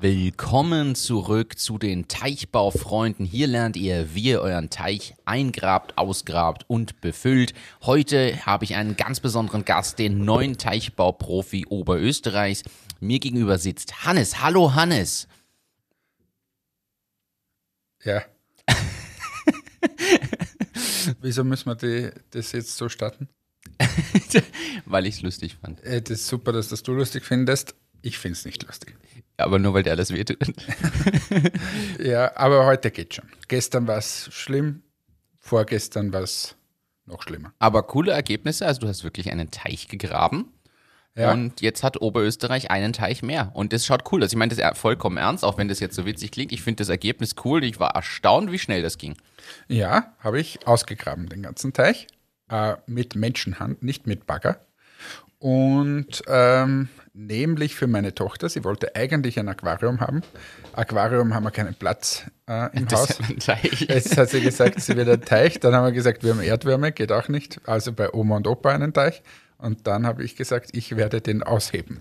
Willkommen zurück zu den Teichbaufreunden. Hier lernt ihr, wie ihr euren Teich eingrabt, ausgrabt und befüllt. Heute habe ich einen ganz besonderen Gast, den neuen Teichbauprofi Oberösterreichs. Mir gegenüber sitzt Hannes. Hallo Hannes. Ja. Wieso müssen wir die, das jetzt so starten? weil ich es lustig fand. Äh, das ist super, dass das du lustig findest. Ich finde es nicht lustig. Aber nur weil der alles wehtut. ja, aber heute geht schon. Gestern war es schlimm, vorgestern war es noch schlimmer. Aber coole Ergebnisse, also du hast wirklich einen Teich gegraben. Ja. Und jetzt hat Oberösterreich einen Teich mehr. Und das schaut cool aus. Ich meine das vollkommen ernst, auch wenn das jetzt so witzig klingt. Ich finde das Ergebnis cool. Ich war erstaunt, wie schnell das ging. Ja, habe ich ausgegraben, den ganzen Teich. Äh, mit Menschenhand, nicht mit Bagger. Und ähm, nämlich für meine Tochter. Sie wollte eigentlich ein Aquarium haben. Aquarium haben wir keinen Platz äh, im das Haus. Jetzt hat sie gesagt, sie will einen Teich. Dann haben wir gesagt, wir haben Erdwärme, geht auch nicht. Also bei Oma und Opa einen Teich. Und dann habe ich gesagt, ich werde den ausheben.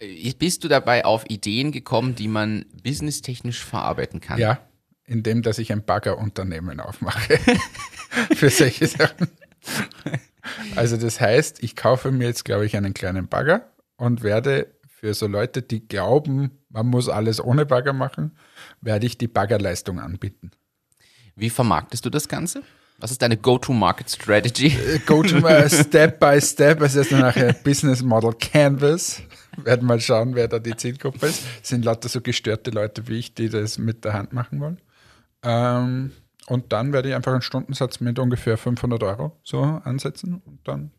Äh, bist du dabei auf Ideen gekommen, die man businesstechnisch verarbeiten kann? Ja, indem dass ich ein Baggerunternehmen aufmache für solche Sachen. Also das heißt, ich kaufe mir jetzt, glaube ich, einen kleinen Bagger und werde für so Leute, die glauben, man muss alles ohne Bagger machen, werde ich die Baggerleistung anbieten. Wie vermarktest du das Ganze? Was ist deine Go-to-Market-Strategy? Äh, Go-to Step by Step, also erst nachher Business Model Canvas. Werden mal schauen, wer da die Zielgruppe ist. Das sind lauter so gestörte Leute wie ich, die das mit der Hand machen wollen. Ähm, und dann werde ich einfach einen Stundensatz mit ungefähr 500 Euro so ansetzen und dann.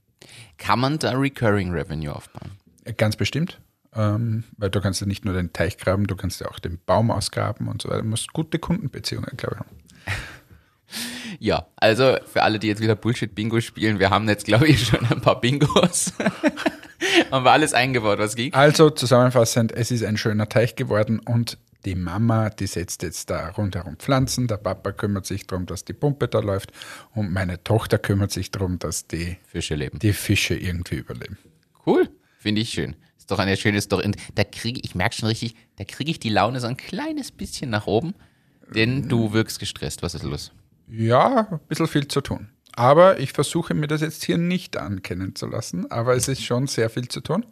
Kann man da Recurring Revenue aufbauen? Ganz bestimmt. Ähm, weil du kannst ja nicht nur den Teich graben, du kannst ja auch den Baum ausgraben und so weiter. Du musst gute Kundenbeziehungen, glaube ich, haben. Ja, also für alle, die jetzt wieder Bullshit-Bingo spielen, wir haben jetzt, glaube ich, schon ein paar Bingos. haben wir alles eingebaut, was ging. Also zusammenfassend, es ist ein schöner Teich geworden und die Mama, die setzt jetzt da rundherum Pflanzen, der Papa kümmert sich darum, dass die Pumpe da läuft und meine Tochter kümmert sich darum, dass die Fische leben. Die Fische irgendwie überleben. Cool, finde ich schön. Ist doch eine schöne Story. da kriege ich, merke schon richtig, da kriege ich die Laune so ein kleines bisschen nach oben, denn du wirkst gestresst. Was ist los? Ja, ein bisschen viel zu tun. Aber ich versuche mir das jetzt hier nicht ankennen zu lassen, aber es ist schon sehr viel zu tun,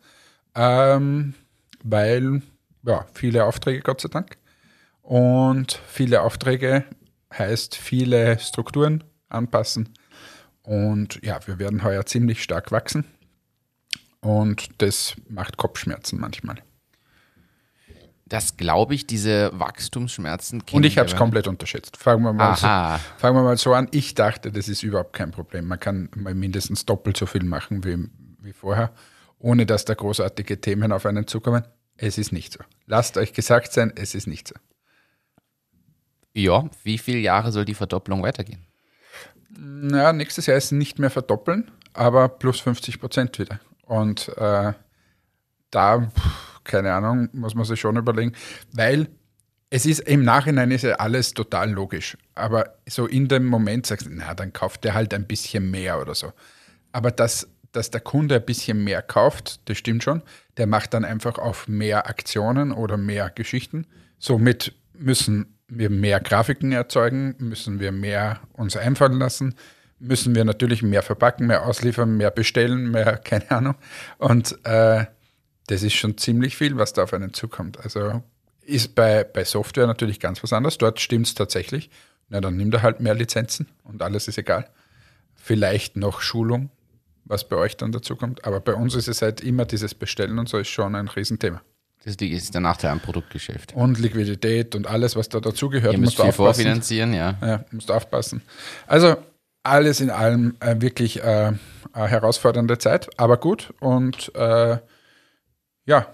ähm, weil ja, viele Aufträge, Gott sei Dank. Und viele Aufträge heißt viele Strukturen anpassen. Und ja, wir werden heuer ziemlich stark wachsen. Und das macht Kopfschmerzen manchmal. Das glaube ich, diese Wachstumsschmerzen. Und ich habe es komplett unterschätzt. Fangen wir, mal so, fangen wir mal so an. Ich dachte, das ist überhaupt kein Problem. Man kann mal mindestens doppelt so viel machen wie, wie vorher, ohne dass da großartige Themen auf einen zukommen. Es ist nicht so. Lasst euch gesagt sein, es ist nicht so. Ja, wie viele Jahre soll die Verdopplung weitergehen? Ja, nächstes Jahr ist nicht mehr verdoppeln, aber plus 50 Prozent wieder. Und äh, da, keine Ahnung, muss man sich schon überlegen, weil es ist im Nachhinein ist ja alles total logisch. Aber so in dem Moment sagst du, na, dann kauft der halt ein bisschen mehr oder so. Aber das dass der Kunde ein bisschen mehr kauft, das stimmt schon. Der macht dann einfach auf mehr Aktionen oder mehr Geschichten. Somit müssen wir mehr Grafiken erzeugen, müssen wir mehr uns einfallen lassen, müssen wir natürlich mehr verpacken, mehr ausliefern, mehr bestellen, mehr, keine Ahnung. Und äh, das ist schon ziemlich viel, was da auf einen zukommt. Also ist bei, bei Software natürlich ganz was anderes. Dort stimmt es tatsächlich. Na, dann nimmt er halt mehr Lizenzen und alles ist egal. Vielleicht noch Schulung, was bei euch dann dazu kommt. Aber bei uns ist es halt immer dieses Bestellen und so ist schon ein Riesenthema. Das ist der Nachteil am Produktgeschäft. Und Liquidität und alles, was da dazugehört. Ihr müsst viel aufpassen. vorfinanzieren, ja. Ja, musst aufpassen. Also alles in allem äh, wirklich äh, eine herausfordernde Zeit, aber gut. Und äh, ja,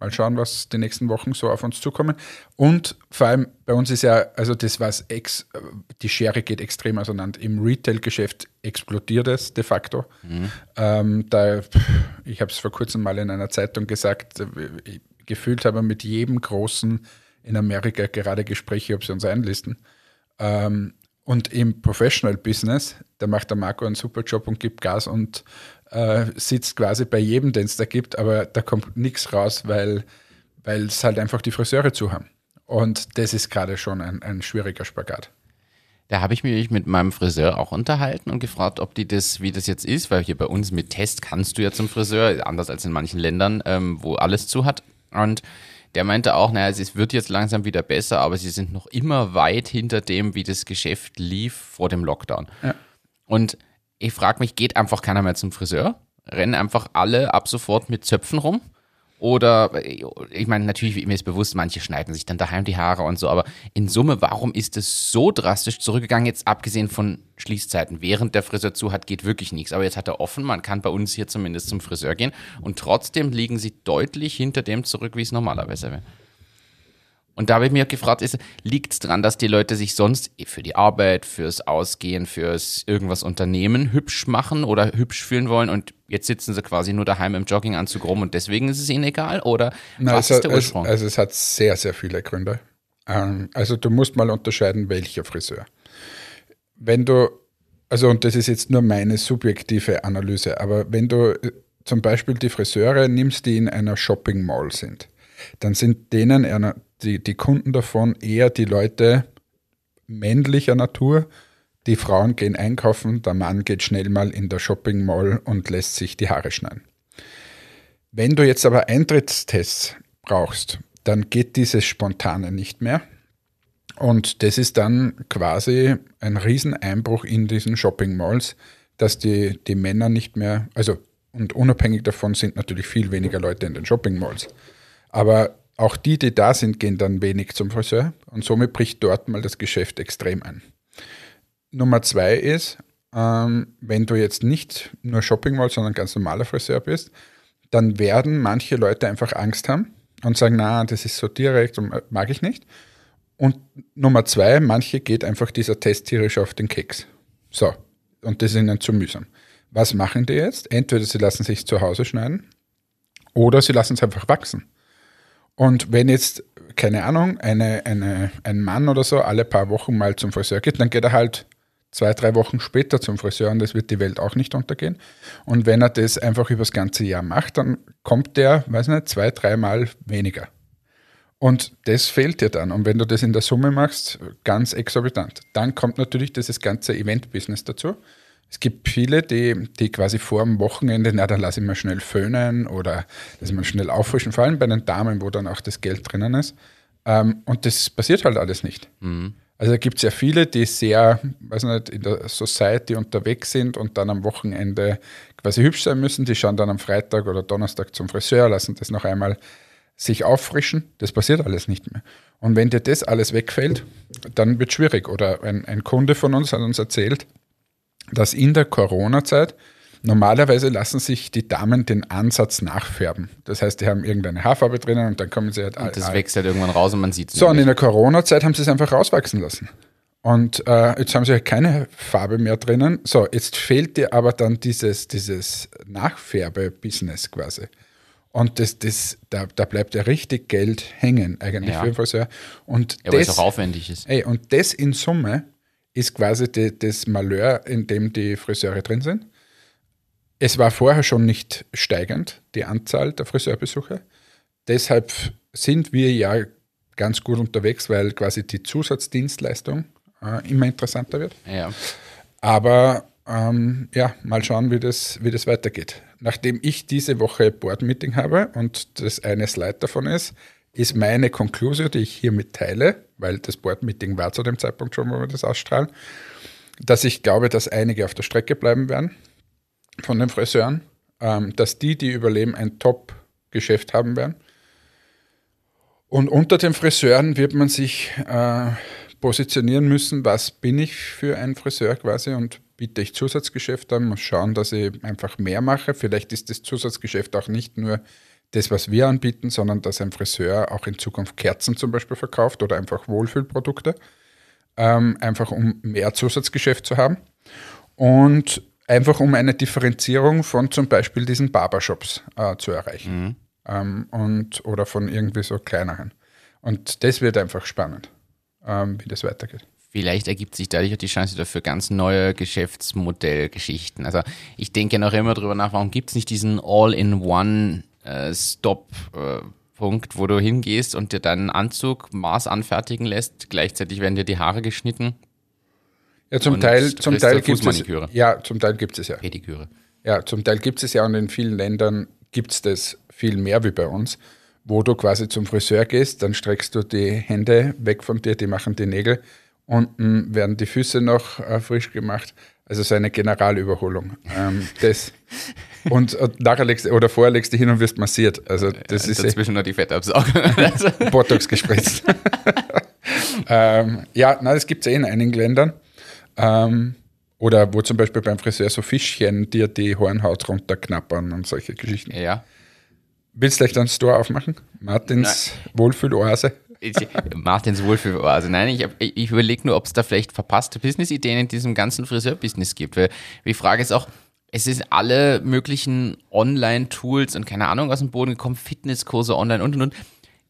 Mal schauen, was die nächsten Wochen so auf uns zukommen. Und vor allem bei uns ist ja, also das was ex, die Schere geht extrem auseinander. Im Retail-Geschäft explodiert es de facto. Mhm. Ähm, da, ich habe es vor kurzem mal in einer Zeitung gesagt, gefühlt haben wir mit jedem Großen in Amerika gerade Gespräche, ob sie uns einlisten. Ähm, und im Professional Business, da macht der Marco einen super Job und gibt Gas und äh, sitzt quasi bei jedem, den es da gibt, aber da kommt nichts raus, weil es halt einfach die Friseure zu haben. Und das ist gerade schon ein, ein schwieriger Spagat. Da habe ich mich mit meinem Friseur auch unterhalten und gefragt, ob die das, wie das jetzt ist, weil hier bei uns mit Test kannst du ja zum Friseur, anders als in manchen Ländern, ähm, wo alles zu hat. Und der meinte auch, naja, es wird jetzt langsam wieder besser, aber sie sind noch immer weit hinter dem, wie das Geschäft lief vor dem Lockdown. Ja. Und ich frage mich, geht einfach keiner mehr zum Friseur? Rennen einfach alle ab sofort mit Zöpfen rum? Oder, ich meine, natürlich, mir ist bewusst, manche schneiden sich dann daheim die Haare und so, aber in Summe, warum ist es so drastisch zurückgegangen, jetzt abgesehen von Schließzeiten? Während der Friseur zu hat, geht wirklich nichts. Aber jetzt hat er offen, man kann bei uns hier zumindest zum Friseur gehen und trotzdem liegen sie deutlich hinter dem zurück, wie es normalerweise wäre. Und da habe ich mich gefragt, liegt es daran, dass die Leute sich sonst für die Arbeit, fürs Ausgehen, fürs irgendwas Unternehmen hübsch machen oder hübsch fühlen wollen und jetzt sitzen sie quasi nur daheim im Jogginganzug rum und deswegen ist es ihnen egal? Oder Nein, was ist der Ursprung? Es, also es hat sehr, sehr viele Gründe. Ähm, also du musst mal unterscheiden, welcher Friseur. Wenn du, also und das ist jetzt nur meine subjektive Analyse, aber wenn du äh, zum Beispiel die Friseure nimmst, die in einer Shopping Mall sind, dann sind denen die, die Kunden davon eher die Leute männlicher Natur. Die Frauen gehen einkaufen, der Mann geht schnell mal in der Shopping Mall und lässt sich die Haare schneiden. Wenn du jetzt aber Eintrittstests brauchst, dann geht dieses Spontane nicht mehr. Und das ist dann quasi ein Rieseneinbruch in diesen Shopping Malls, dass die, die Männer nicht mehr, also und unabhängig davon sind natürlich viel weniger Leute in den Shopping Malls. Aber auch die, die da sind, gehen dann wenig zum Friseur und somit bricht dort mal das Geschäft extrem ein. Nummer zwei ist, ähm, wenn du jetzt nicht nur Shopping Mall, sondern ganz normaler Friseur bist, dann werden manche Leute einfach Angst haben und sagen, na, das ist so direkt und äh, mag ich nicht. Und Nummer zwei, manche geht einfach dieser Test tierisch auf den Keks. So, und das ist ihnen zu mühsam. Was machen die jetzt? Entweder sie lassen sich zu Hause schneiden oder sie lassen es einfach wachsen. Und wenn jetzt, keine Ahnung, eine, eine, ein Mann oder so alle paar Wochen mal zum Friseur geht, dann geht er halt zwei, drei Wochen später zum Friseur und das wird die Welt auch nicht untergehen. Und wenn er das einfach über das ganze Jahr macht, dann kommt der, weiß nicht, zwei, dreimal weniger. Und das fehlt dir dann. Und wenn du das in der Summe machst, ganz exorbitant. Dann kommt natürlich dieses ganze Event-Business dazu. Es gibt viele, die, die quasi vor dem Wochenende, na, dann lasse ich mal schnell föhnen oder lasse ich mal schnell auffrischen, vor allem bei den Damen, wo dann auch das Geld drinnen ist. Ähm, und das passiert halt alles nicht. Mhm. Also gibt es ja viele, die sehr, weiß nicht, in der Society unterwegs sind und dann am Wochenende quasi hübsch sein müssen. Die schauen dann am Freitag oder Donnerstag zum Friseur, lassen das noch einmal sich auffrischen. Das passiert alles nicht mehr. Und wenn dir das alles wegfällt, dann wird es schwierig. Oder ein, ein Kunde von uns hat uns erzählt, dass in der Corona-Zeit normalerweise lassen sich die Damen den Ansatz nachfärben. Das heißt, die haben irgendeine Haarfarbe drinnen und dann kommen sie halt. Und das wächst halt irgendwann raus und man sieht es. So, und in der Corona-Zeit haben sie es einfach rauswachsen lassen. Und äh, jetzt haben sie halt keine Farbe mehr drinnen. So, jetzt fehlt dir aber dann dieses, dieses Nachfärbe-Business quasi. Und das, das, da, da bleibt ja richtig Geld hängen, eigentlich ja. für den Friseur. Und ja, weil es auch aufwendig ist. Ey, und das in Summe ist quasi die, das Malheur, in dem die Friseure drin sind. Es war vorher schon nicht steigend, die Anzahl der Friseurbesuche. Deshalb sind wir ja ganz gut unterwegs, weil quasi die Zusatzdienstleistung äh, immer interessanter wird. Ja. Aber ähm, ja, mal schauen, wie das, wie das weitergeht. Nachdem ich diese Woche Board-Meeting habe und das eine Slide davon ist, ist meine Konklusion, die ich hiermit teile, weil das Board-Meeting war zu dem Zeitpunkt schon, wo wir das ausstrahlen, dass ich glaube, dass einige auf der Strecke bleiben werden von den Friseuren, ähm, dass die, die überleben, ein Top-Geschäft haben werden. Und unter den Friseuren wird man sich äh, positionieren müssen, was bin ich für ein Friseur quasi und biete ich Zusatzgeschäft an, muss schauen, dass ich einfach mehr mache. Vielleicht ist das Zusatzgeschäft auch nicht nur das, was wir anbieten, sondern dass ein Friseur auch in Zukunft Kerzen zum Beispiel verkauft oder einfach Wohlfühlprodukte, ähm, einfach um mehr Zusatzgeschäft zu haben und einfach um eine Differenzierung von zum Beispiel diesen Barbershops äh, zu erreichen mhm. ähm, und oder von irgendwie so kleineren. Und das wird einfach spannend, ähm, wie das weitergeht vielleicht ergibt sich dadurch auch die Chance dafür ganz neue Geschäftsmodellgeschichten. Also ich denke noch immer darüber nach, warum gibt es nicht diesen All-in-One äh, äh, wo du hingehst und dir deinen Anzug Maß anfertigen lässt. Gleichzeitig werden dir die Haare geschnitten. Ja, zum Und Teil, zum Teil gibt es ja, zum Teil gibt es ja. Pediküre. Ja, zum Teil gibt es ja und in vielen Ländern gibt es das viel mehr wie bei uns, wo du quasi zum Friseur gehst, dann streckst du die Hände weg von dir, die machen die Nägel, unten werden die Füße noch äh, frisch gemacht. Also so eine Generalüberholung. Ähm, das, und, und nachher legst du, oder vorher legst du hin und wirst massiert. Also das ist eh Dazwischen noch die Fettabsaugung. Botox gespritzt. ähm, ja, nein, das gibt es eh in einigen Ländern. Ähm, oder wo zum Beispiel beim Friseur so Fischchen dir die Hornhaut runterknappern und solche Geschichten. ja. Willst du gleich einen Store aufmachen? Martins Wohlfühloase? Martins Wohlfühloase. Nein, ich ich überlege nur, ob es da vielleicht verpasste Business-Ideen in diesem ganzen Friseur-Business gibt. Weil die Frage ist auch, es sind alle möglichen Online-Tools und keine Ahnung aus dem Boden gekommen, Fitnesskurse online und und und.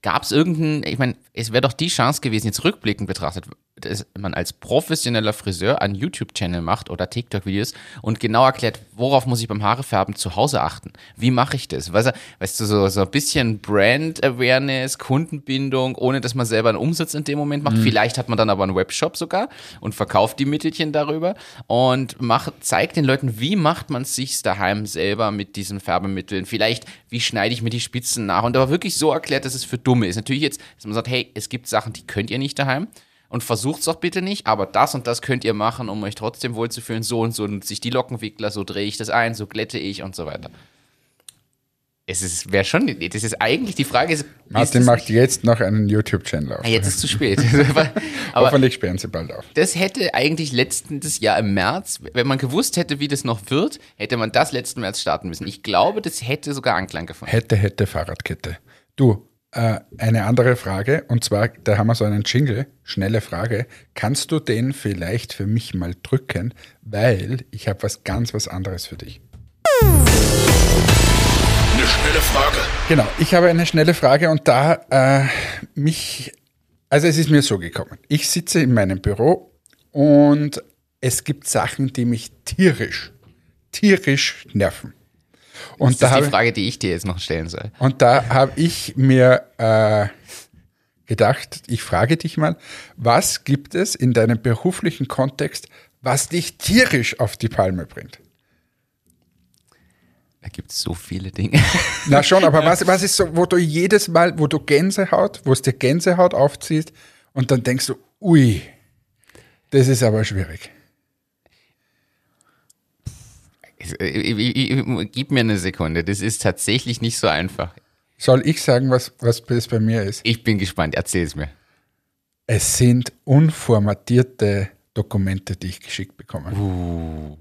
Gab es irgendeinen, ich meine, es wäre doch die Chance gewesen, jetzt rückblickend betrachtet, dass man als professioneller Friseur einen YouTube-Channel macht oder TikTok-Videos und genau erklärt, worauf muss ich beim Haarefärben zu Hause achten? Wie mache ich das? Weißt du, weißt du so, so ein bisschen Brand-Awareness, Kundenbindung, ohne dass man selber einen Umsatz in dem Moment macht. Vielleicht hat man dann aber einen Webshop sogar und verkauft die Mittelchen darüber und macht, zeigt den Leuten, wie macht man es sich daheim selber mit diesen Färbemitteln. Vielleicht, wie schneide ich mir die Spitzen nach und aber wirklich so erklärt, dass es für Dumme ist. Natürlich jetzt, dass man sagt, hey, es gibt Sachen, die könnt ihr nicht daheim und versucht es doch bitte nicht, aber das und das könnt ihr machen, um euch trotzdem wohlzufühlen. So und so nutze ich die Lockenwickler, so drehe ich das ein, so glätte ich und so weiter. Es ist, wäre schon, das ist eigentlich, die Frage ist, ist Martin das macht jetzt noch einen YouTube-Channel auf. Ah, jetzt ist zu spät. aber Hoffentlich sperren sie bald auf. das hätte eigentlich letztes Jahr im März, wenn man gewusst hätte, wie das noch wird, hätte man das letzten März starten müssen. Ich glaube, das hätte sogar Anklang gefunden. Hätte, hätte Fahrradkette. Du, äh, eine andere Frage, und zwar, da haben wir so einen Jingle, schnelle Frage. Kannst du den vielleicht für mich mal drücken, weil ich habe was ganz was anderes für dich. Eine schnelle Frage. Genau, ich habe eine schnelle Frage und da äh, mich, also es ist mir so gekommen. Ich sitze in meinem Büro und es gibt Sachen, die mich tierisch, tierisch nerven. Und Das da ist habe die Frage, die ich dir jetzt noch stellen soll. und da habe ich mir äh, gedacht, ich frage dich mal, was gibt es in deinem beruflichen Kontext, was dich tierisch auf die Palme bringt? Da gibt es so viele Dinge. Na schon, aber was, was ist so, wo du jedes Mal, wo du Gänsehaut, wo es dir Gänsehaut aufzieht und dann denkst du, ui, das ist aber schwierig. Gib mir eine Sekunde, das ist tatsächlich nicht so einfach. Soll ich sagen, was, was das bei mir ist? Ich bin gespannt, erzähl es mir. Es sind unformatierte Dokumente, die ich geschickt bekomme.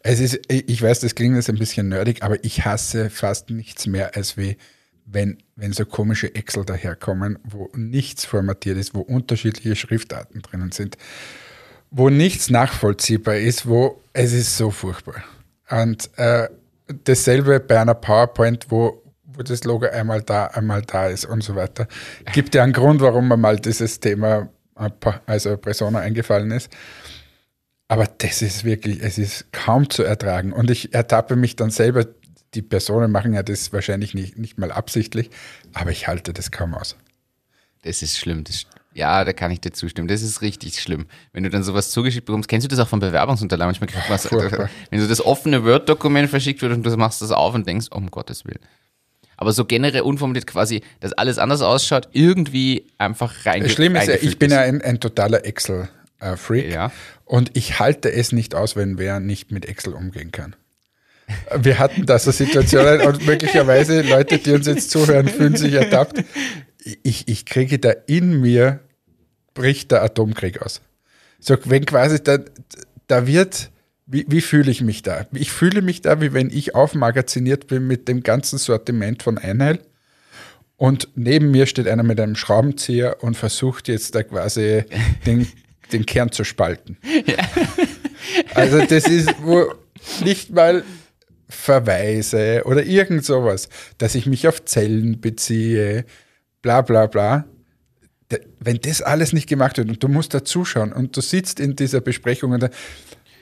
Es ist, ich weiß, das klingt jetzt ein bisschen nerdig, aber ich hasse fast nichts mehr, als wie wenn, wenn so komische Excel daherkommen, wo nichts formatiert ist, wo unterschiedliche Schriftarten drinnen sind, wo nichts nachvollziehbar ist, wo es ist so furchtbar. Und äh, dasselbe bei einer PowerPoint, wo, wo das Logo einmal da, einmal da ist und so weiter. Gibt ja einen Grund, warum mir mal dieses Thema, äh, also Persona eingefallen ist. Aber das ist wirklich, es ist kaum zu ertragen. Und ich ertappe mich dann selber, die Personen machen ja das wahrscheinlich nicht, nicht mal absichtlich, aber ich halte das kaum aus. Das ist schlimm. Das, ja, da kann ich dir zustimmen. Das ist richtig schlimm. Wenn du dann sowas zugeschickt bekommst, kennst du das auch von Bewerbungsunterlagen? Manchmal kriegt man furchtbar. wenn so das offene Word-Dokument verschickt wird und du machst das auf und denkst, um Gottes Willen. Aber so generell unformuliert quasi, dass alles anders ausschaut, irgendwie einfach rein. Das Schlimme ist ich bin ja ein, ein totaler Excel-Freak Ja. und ich halte es nicht aus, wenn wer nicht mit Excel umgehen kann. Wir hatten da so Situationen und möglicherweise Leute, die uns jetzt zuhören, fühlen sich ertappt. Ich, ich kriege da in mir, bricht der Atomkrieg aus. So, wenn quasi da, da wird, wie, wie fühle ich mich da? Ich fühle mich da, wie wenn ich aufmagaziniert bin mit dem ganzen Sortiment von Einheil und neben mir steht einer mit einem Schraubenzieher und versucht jetzt da quasi den, den Kern zu spalten. Also das ist wo nicht mal Verweise oder irgend sowas, dass ich mich auf Zellen beziehe, bla bla bla. Wenn das alles nicht gemacht wird und du musst da zuschauen und du sitzt in dieser Besprechung und da,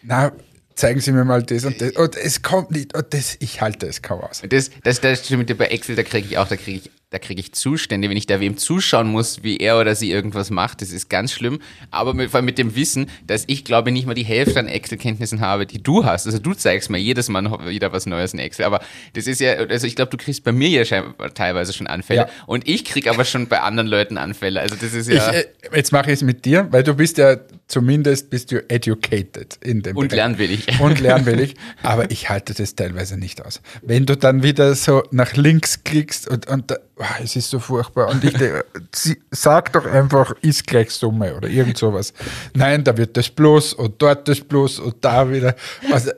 na, zeigen Sie mir mal das und das. Und es kommt nicht. Und das, ich halte es kaum aus. Das, das, das stimmt bei Excel, da kriege ich auch, da kriege ich da kriege ich Zustände, wenn ich da wem zuschauen muss, wie er oder sie irgendwas macht. Das ist ganz schlimm. Aber mit, vor allem mit dem Wissen, dass ich glaube nicht mal die Hälfte an Excel-Kenntnissen habe, die du hast. Also du zeigst mir jedes Mal noch wieder was Neues in Excel. Aber das ist ja, also ich glaube, du kriegst bei mir ja teilweise schon Anfälle. Ja. Und ich kriege aber schon bei anderen Leuten Anfälle. Also das ist ja. Ich, äh, jetzt mache ich es mit dir, weil du bist ja zumindest bist du educated in dem Und Bereich. lernwillig. Und lernwillig. Aber ich halte das teilweise nicht aus. Wenn du dann wieder so nach links klickst und, und es ist so furchtbar. Und ich denke, sag doch einfach, ist gleich Summe oder irgend sowas. Nein, da wird das Plus und dort das Plus und da wieder. Also,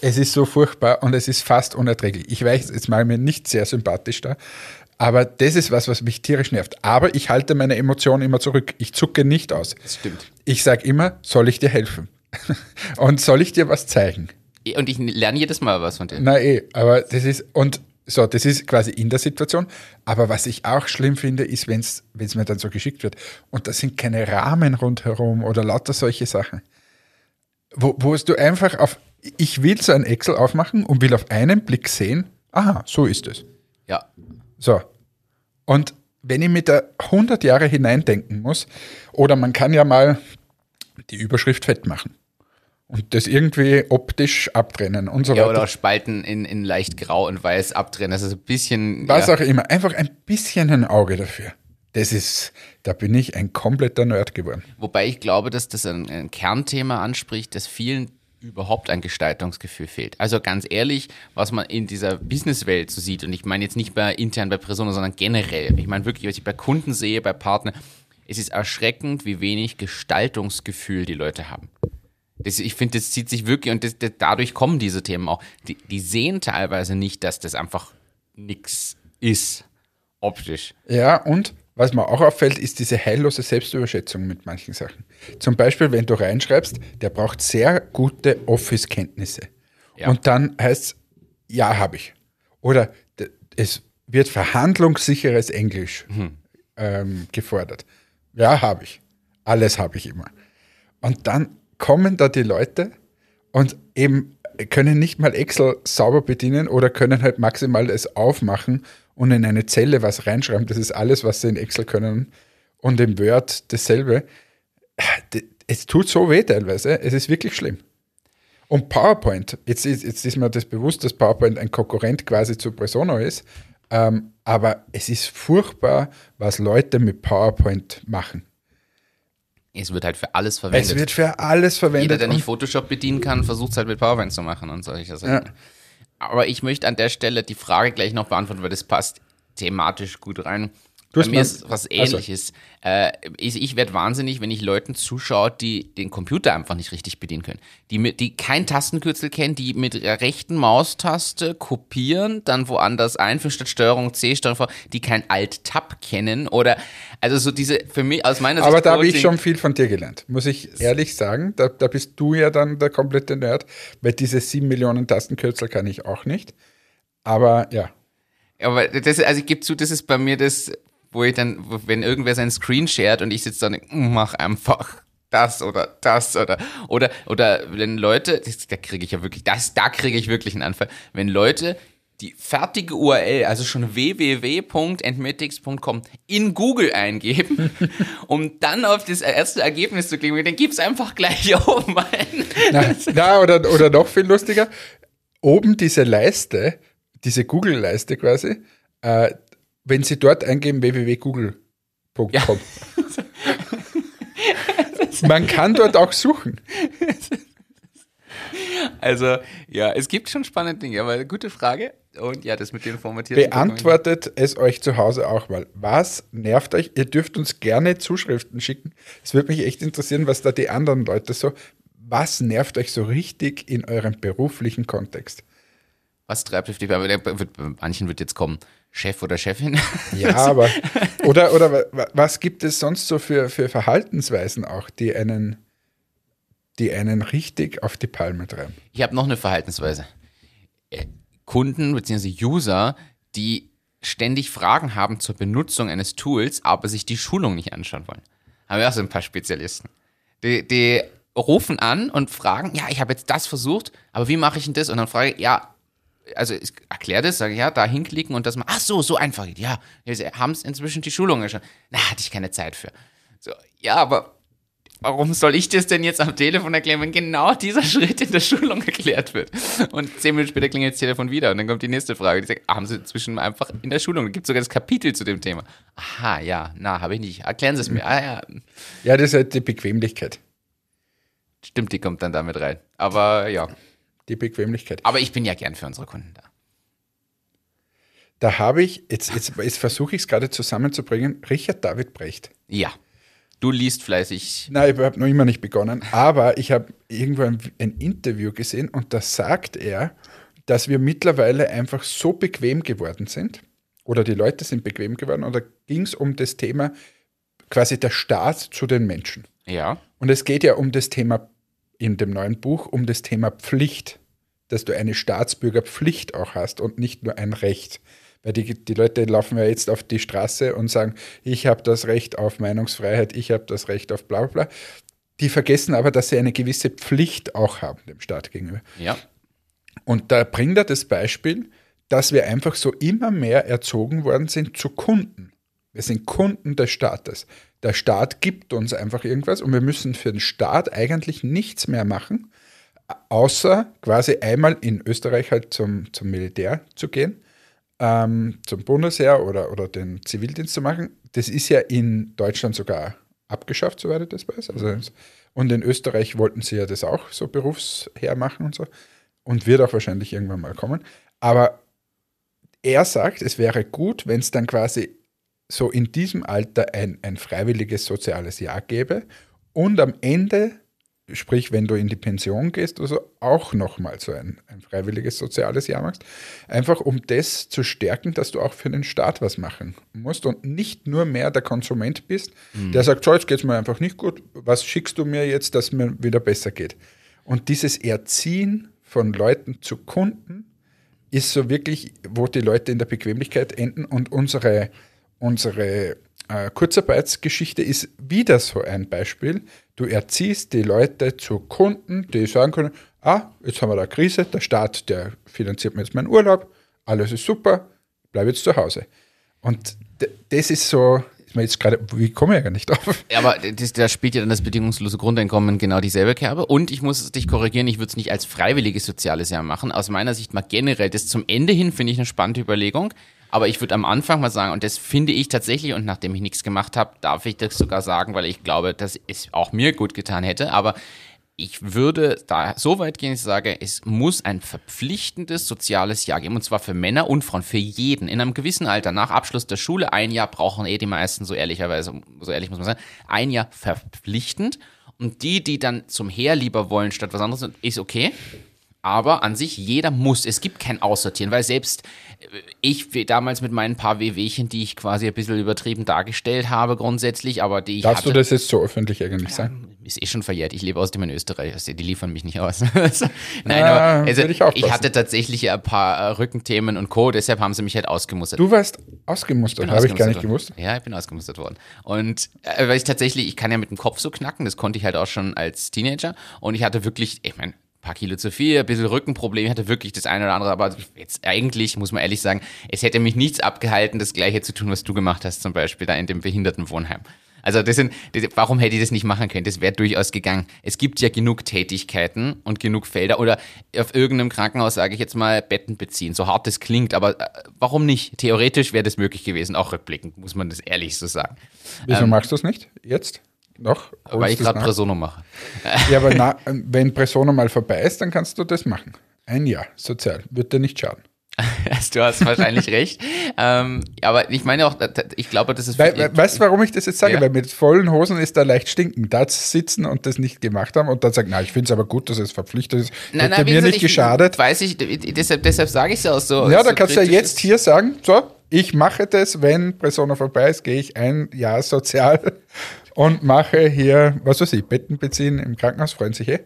es ist so furchtbar und es ist fast unerträglich. Ich weiß, jetzt mal mir nicht sehr sympathisch da, aber das ist was, was mich tierisch nervt. Aber ich halte meine Emotionen immer zurück. Ich zucke nicht aus. Das stimmt. Ich sage immer, soll ich dir helfen? und soll ich dir was zeigen? Und ich lerne jedes Mal was von dir. Na eh, aber das ist, und so, das ist quasi in der Situation. Aber was ich auch schlimm finde, ist, wenn es mir dann so geschickt wird und da sind keine Rahmen rundherum oder lauter solche Sachen. Wo, wo du einfach auf, ich will so ein Excel aufmachen und will auf einen Blick sehen, aha, so ist es. Ja. So. Und wenn ich mit der 100 Jahre hineindenken muss, oder man kann ja mal die Überschrift fett machen und das irgendwie optisch abtrennen und so ja, weiter. Oder Spalten in, in leicht grau und weiß abtrennen. Das ist ein bisschen. Was ja. auch immer. Einfach ein bisschen ein Auge dafür. Das ist, da bin ich ein kompletter Nerd geworden. Wobei ich glaube, dass das ein, ein Kernthema anspricht, das vielen überhaupt ein Gestaltungsgefühl fehlt. Also ganz ehrlich, was man in dieser Businesswelt so sieht, und ich meine jetzt nicht bei intern bei Personen, sondern generell. Ich meine wirklich, was ich bei Kunden sehe, bei Partnern, es ist erschreckend, wie wenig Gestaltungsgefühl die Leute haben. Das, ich finde, das zieht sich wirklich und das, das, dadurch kommen diese Themen auch. Die, die sehen teilweise nicht, dass das einfach nichts ist, optisch. Ja, und was mir auch auffällt, ist diese heillose Selbstüberschätzung mit manchen Sachen. Zum Beispiel, wenn du reinschreibst, der braucht sehr gute Office-Kenntnisse. Ja. Und dann heißt es, ja, habe ich. Oder es wird verhandlungssicheres Englisch mhm. ähm, gefordert. Ja, habe ich. Alles habe ich immer. Und dann kommen da die Leute und eben können nicht mal Excel sauber bedienen oder können halt maximal es aufmachen und in eine Zelle was reinschreiben. Das ist alles, was sie in Excel können. Und im Word dasselbe. Es tut so weh teilweise. Es ist wirklich schlimm. Und PowerPoint, jetzt ist, jetzt ist mir das bewusst, dass PowerPoint ein Konkurrent quasi zu Presono ist. Ähm, aber es ist furchtbar, was Leute mit PowerPoint machen. Es wird halt für alles verwendet. Es wird für alles verwendet. Jeder, der nicht Photoshop bedienen kann, versucht es halt mit PowerPoint zu machen und solche Sachen. Ja. Aber ich möchte an der Stelle die Frage gleich noch beantworten, weil das passt thematisch gut rein. Du Bei mir ist was ähnliches. Also. Äh, ich, ich werde wahnsinnig, wenn ich Leuten zuschaue, die den Computer einfach nicht richtig bedienen können. Die, mit, die kein Tastenkürzel kennen, die mit der rechten Maustaste kopieren, dann woanders einführen statt Steuerung C, Steuerung V, die kein Alt-Tab kennen oder also so diese, für mich aus meiner Sicht. Aber da habe ich schon viel von dir gelernt, muss ich ehrlich sagen. Da, da bist du ja dann der komplette Nerd, weil diese sieben Millionen Tastenkürzel kann ich auch nicht. Aber ja. Aber das, also ich gebe zu, das ist bei mir das, wo ich dann, wenn irgendwer seinen Screen shared und ich sitze dann, mach einfach das oder das oder oder oder wenn Leute, da kriege ich ja wirklich, das, da kriege ich wirklich einen Anfall, wenn Leute die fertige URL, also schon www.entmetics.com in Google eingeben, um dann auf das erste Ergebnis zu klicken, dann gib's einfach gleich oben ein. Na, na, oder, oder noch viel lustiger, oben diese Leiste, diese Google-Leiste quasi, äh, wenn Sie dort eingeben www.google.com. Ja. Man kann dort auch suchen. Also, ja, es gibt schon spannende Dinge, aber gute Frage. Und ja, das mit den formatierten. Beantwortet es euch zu Hause auch mal. Was nervt euch? Ihr dürft uns gerne Zuschriften schicken. Es würde mich echt interessieren, was da die anderen Leute so. Was nervt euch so richtig in eurem beruflichen Kontext? Was treibt die? Bei manchen wird jetzt kommen. Chef oder Chefin. Ja, aber oder, oder was gibt es sonst so für, für Verhaltensweisen auch, die einen, die einen richtig auf die Palme treiben? Ich habe noch eine Verhaltensweise. Äh, Kunden bzw. User, die ständig Fragen haben zur Benutzung eines Tools, aber sich die Schulung nicht anschauen wollen. Haben wir auch so ein paar Spezialisten. Die, die rufen an und fragen, ja, ich habe jetzt das versucht, aber wie mache ich denn das? Und dann frage ich, ja, also ich erkläre das, sage ja, da hinklicken und das mal, ach so, so einfach geht. Ja, haben es inzwischen die Schulungen schon. Na, hatte ich keine Zeit für. So, ja, aber warum soll ich das denn jetzt am Telefon erklären, wenn genau dieser Schritt in der Schulung erklärt wird? Und zehn Minuten später klingelt das Telefon wieder und dann kommt die nächste Frage. Die sagt, haben Sie inzwischen einfach in der Schulung, da gibt es sogar das Kapitel zu dem Thema. Aha, ja, na, habe ich nicht. Erklären Sie es mir. Ah, ja. Ja, das ist halt die Bequemlichkeit. Stimmt, die kommt dann damit rein. Aber ja. Die Bequemlichkeit. Aber ich bin ja gern für unsere Kunden da. Da habe ich, jetzt, jetzt, jetzt versuche ich es gerade zusammenzubringen, Richard David Brecht. Ja. Du liest fleißig. Nein, ich habe noch immer nicht begonnen, aber ich habe irgendwo ein, ein Interview gesehen und da sagt er, dass wir mittlerweile einfach so bequem geworden sind, oder die Leute sind bequem geworden, und da ging es um das Thema quasi der Staat zu den Menschen. Ja. Und es geht ja um das Thema in dem neuen Buch, um das Thema Pflicht, dass du eine Staatsbürgerpflicht auch hast und nicht nur ein Recht. Weil die, die Leute laufen ja jetzt auf die Straße und sagen, ich habe das Recht auf Meinungsfreiheit, ich habe das Recht auf bla bla bla. Die vergessen aber, dass sie eine gewisse Pflicht auch haben dem Staat gegenüber. Ja. Und da bringt er das Beispiel, dass wir einfach so immer mehr erzogen worden sind zu Kunden. Wir sind Kunden des Staates. Der Staat gibt uns einfach irgendwas und wir müssen für den Staat eigentlich nichts mehr machen, außer quasi einmal in Österreich halt zum, zum Militär zu gehen, ähm, zum Bundesheer oder, oder den Zivildienst zu machen. Das ist ja in Deutschland sogar abgeschafft, soweit ich das weiß. Also, und in Österreich wollten sie ja das auch so berufsher machen und so. Und wird auch wahrscheinlich irgendwann mal kommen. Aber er sagt, es wäre gut, wenn es dann quasi so in diesem Alter ein, ein freiwilliges soziales Jahr gäbe und am Ende, sprich wenn du in die Pension gehst, also auch nochmal so ein, ein freiwilliges soziales Jahr machst, einfach um das zu stärken, dass du auch für den Staat was machen musst und nicht nur mehr der Konsument bist, mhm. der sagt, so jetzt geht es mir einfach nicht gut, was schickst du mir jetzt, dass mir wieder besser geht? Und dieses Erziehen von Leuten zu Kunden ist so wirklich, wo die Leute in der Bequemlichkeit enden und unsere unsere äh, Kurzarbeitsgeschichte ist wieder so ein Beispiel. Du erziehst die Leute zu Kunden, die sagen können, ah, jetzt haben wir da eine Krise, der Staat, der finanziert mir jetzt meinen Urlaub, alles ist super, bleib jetzt zu Hause. Und das ist so, ist mir jetzt gerade, wie komme ich ja gar nicht drauf? Ja, aber das, da spielt ja dann das bedingungslose Grundeinkommen genau dieselbe Kerbe. Und ich muss dich korrigieren, ich würde es nicht als freiwilliges soziales Jahr machen. Aus meiner Sicht mal generell, das zum Ende hin finde ich eine spannende Überlegung. Aber ich würde am Anfang mal sagen, und das finde ich tatsächlich, und nachdem ich nichts gemacht habe, darf ich das sogar sagen, weil ich glaube, dass es auch mir gut getan hätte. Aber ich würde da so weit gehen, ich sage, es muss ein verpflichtendes soziales Jahr geben, und zwar für Männer und Frauen, für jeden. In einem gewissen Alter, nach Abschluss der Schule, ein Jahr brauchen eh die meisten, so ehrlicherweise, so ehrlich muss man sagen, ein Jahr verpflichtend. Und die, die dann zum Heer lieber wollen statt was anderes, ist okay. Aber an sich, jeder muss. Es gibt kein Aussortieren, weil selbst äh, ich damals mit meinen paar WWchen, die ich quasi ein bisschen übertrieben dargestellt habe, grundsätzlich, aber die ich. Darfst hatte, du das jetzt so öffentlich eigentlich sagen? Ist eh schon verjährt. Ich lebe außerdem in Österreich. Also die liefern mich nicht aus. Nein, ja, aber also, ich, ich, hatte tatsächlich ein paar äh, Rückenthemen und Co. Deshalb haben sie mich halt ausgemustert. Du warst ausgemustert, habe ich gar nicht gewusst. Ja, ich bin ausgemustert worden. Und äh, weil ich tatsächlich, ich kann ja mit dem Kopf so knacken, das konnte ich halt auch schon als Teenager. Und ich hatte wirklich, ich meine, paar Kilo zu viel, ein bisschen Rückenproblem, ich hatte wirklich das eine oder andere, aber jetzt eigentlich, muss man ehrlich sagen, es hätte mich nichts abgehalten, das gleiche zu tun, was du gemacht hast, zum Beispiel da in dem Behindertenwohnheim. Also das sind, das, warum hätte ich das nicht machen können? Das wäre durchaus gegangen. Es gibt ja genug Tätigkeiten und genug Felder oder auf irgendeinem Krankenhaus, sage ich jetzt mal, Betten beziehen. So hart das klingt, aber äh, warum nicht? Theoretisch wäre das möglich gewesen, auch rückblickend, muss man das ehrlich so sagen. Wieso ähm, machst du es nicht jetzt? Noch? Weil ich gerade Presono mache. Ja, aber na, wenn Presono mal vorbei ist, dann kannst du das machen. Ein Jahr sozial. Wird dir nicht schaden. du hast wahrscheinlich recht. Ähm, aber ich meine auch, ich glaube, das ist. Weil, weißt du, warum ich das jetzt sage? Ja. Weil mit vollen Hosen ist da leicht stinken. Da sitzen und das nicht gemacht haben und dann sagen, na, ich finde es aber gut, dass es verpflichtet ist. Nein, Hätte nein, mir nicht ich, geschadet. Weiß ich, deshalb, deshalb sage ich es auch so. Ja, so da kannst du ja jetzt hier sagen, so, ich mache das, wenn Persona vorbei ist, gehe ich ein Jahr sozial und mache hier, was weiß ich, Betten beziehen im Krankenhaus, freuen sich eh.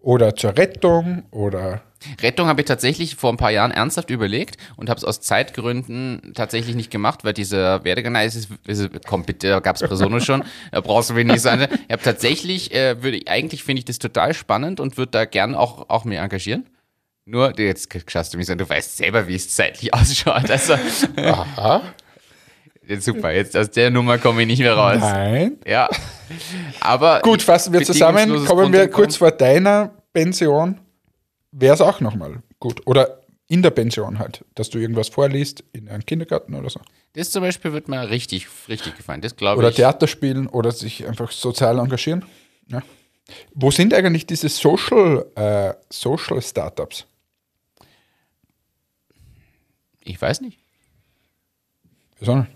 oder zur Rettung oder Rettung habe ich tatsächlich vor ein paar Jahren ernsthaft überlegt und habe es aus Zeitgründen tatsächlich nicht gemacht, weil dieser Werdegang, nein, es ist, komm bitte, da gab es Persono schon, da brauchst du nicht sagen. Ich habe tatsächlich, äh, würde eigentlich finde ich das total spannend und würde da gern auch, auch mehr engagieren. Nur, jetzt schaust du mich so, du weißt selber, wie es zeitlich ausschaut. Also, Aha. Jetzt super, jetzt aus der Nummer komme ich nicht mehr raus. Nein. Ja. Aber Gut, fassen wir zusammen. Kommen wir kurz vor deiner Pension. Wäre es auch nochmal gut. Oder in der Pension halt, dass du irgendwas vorliest in einem Kindergarten oder so. Das zum Beispiel wird mir richtig, richtig gefallen. Das glaube Oder ich. Theater spielen oder sich einfach sozial engagieren. Ja. Wo sind eigentlich diese Social, äh, Social Startups? Ich weiß nicht. Wieso?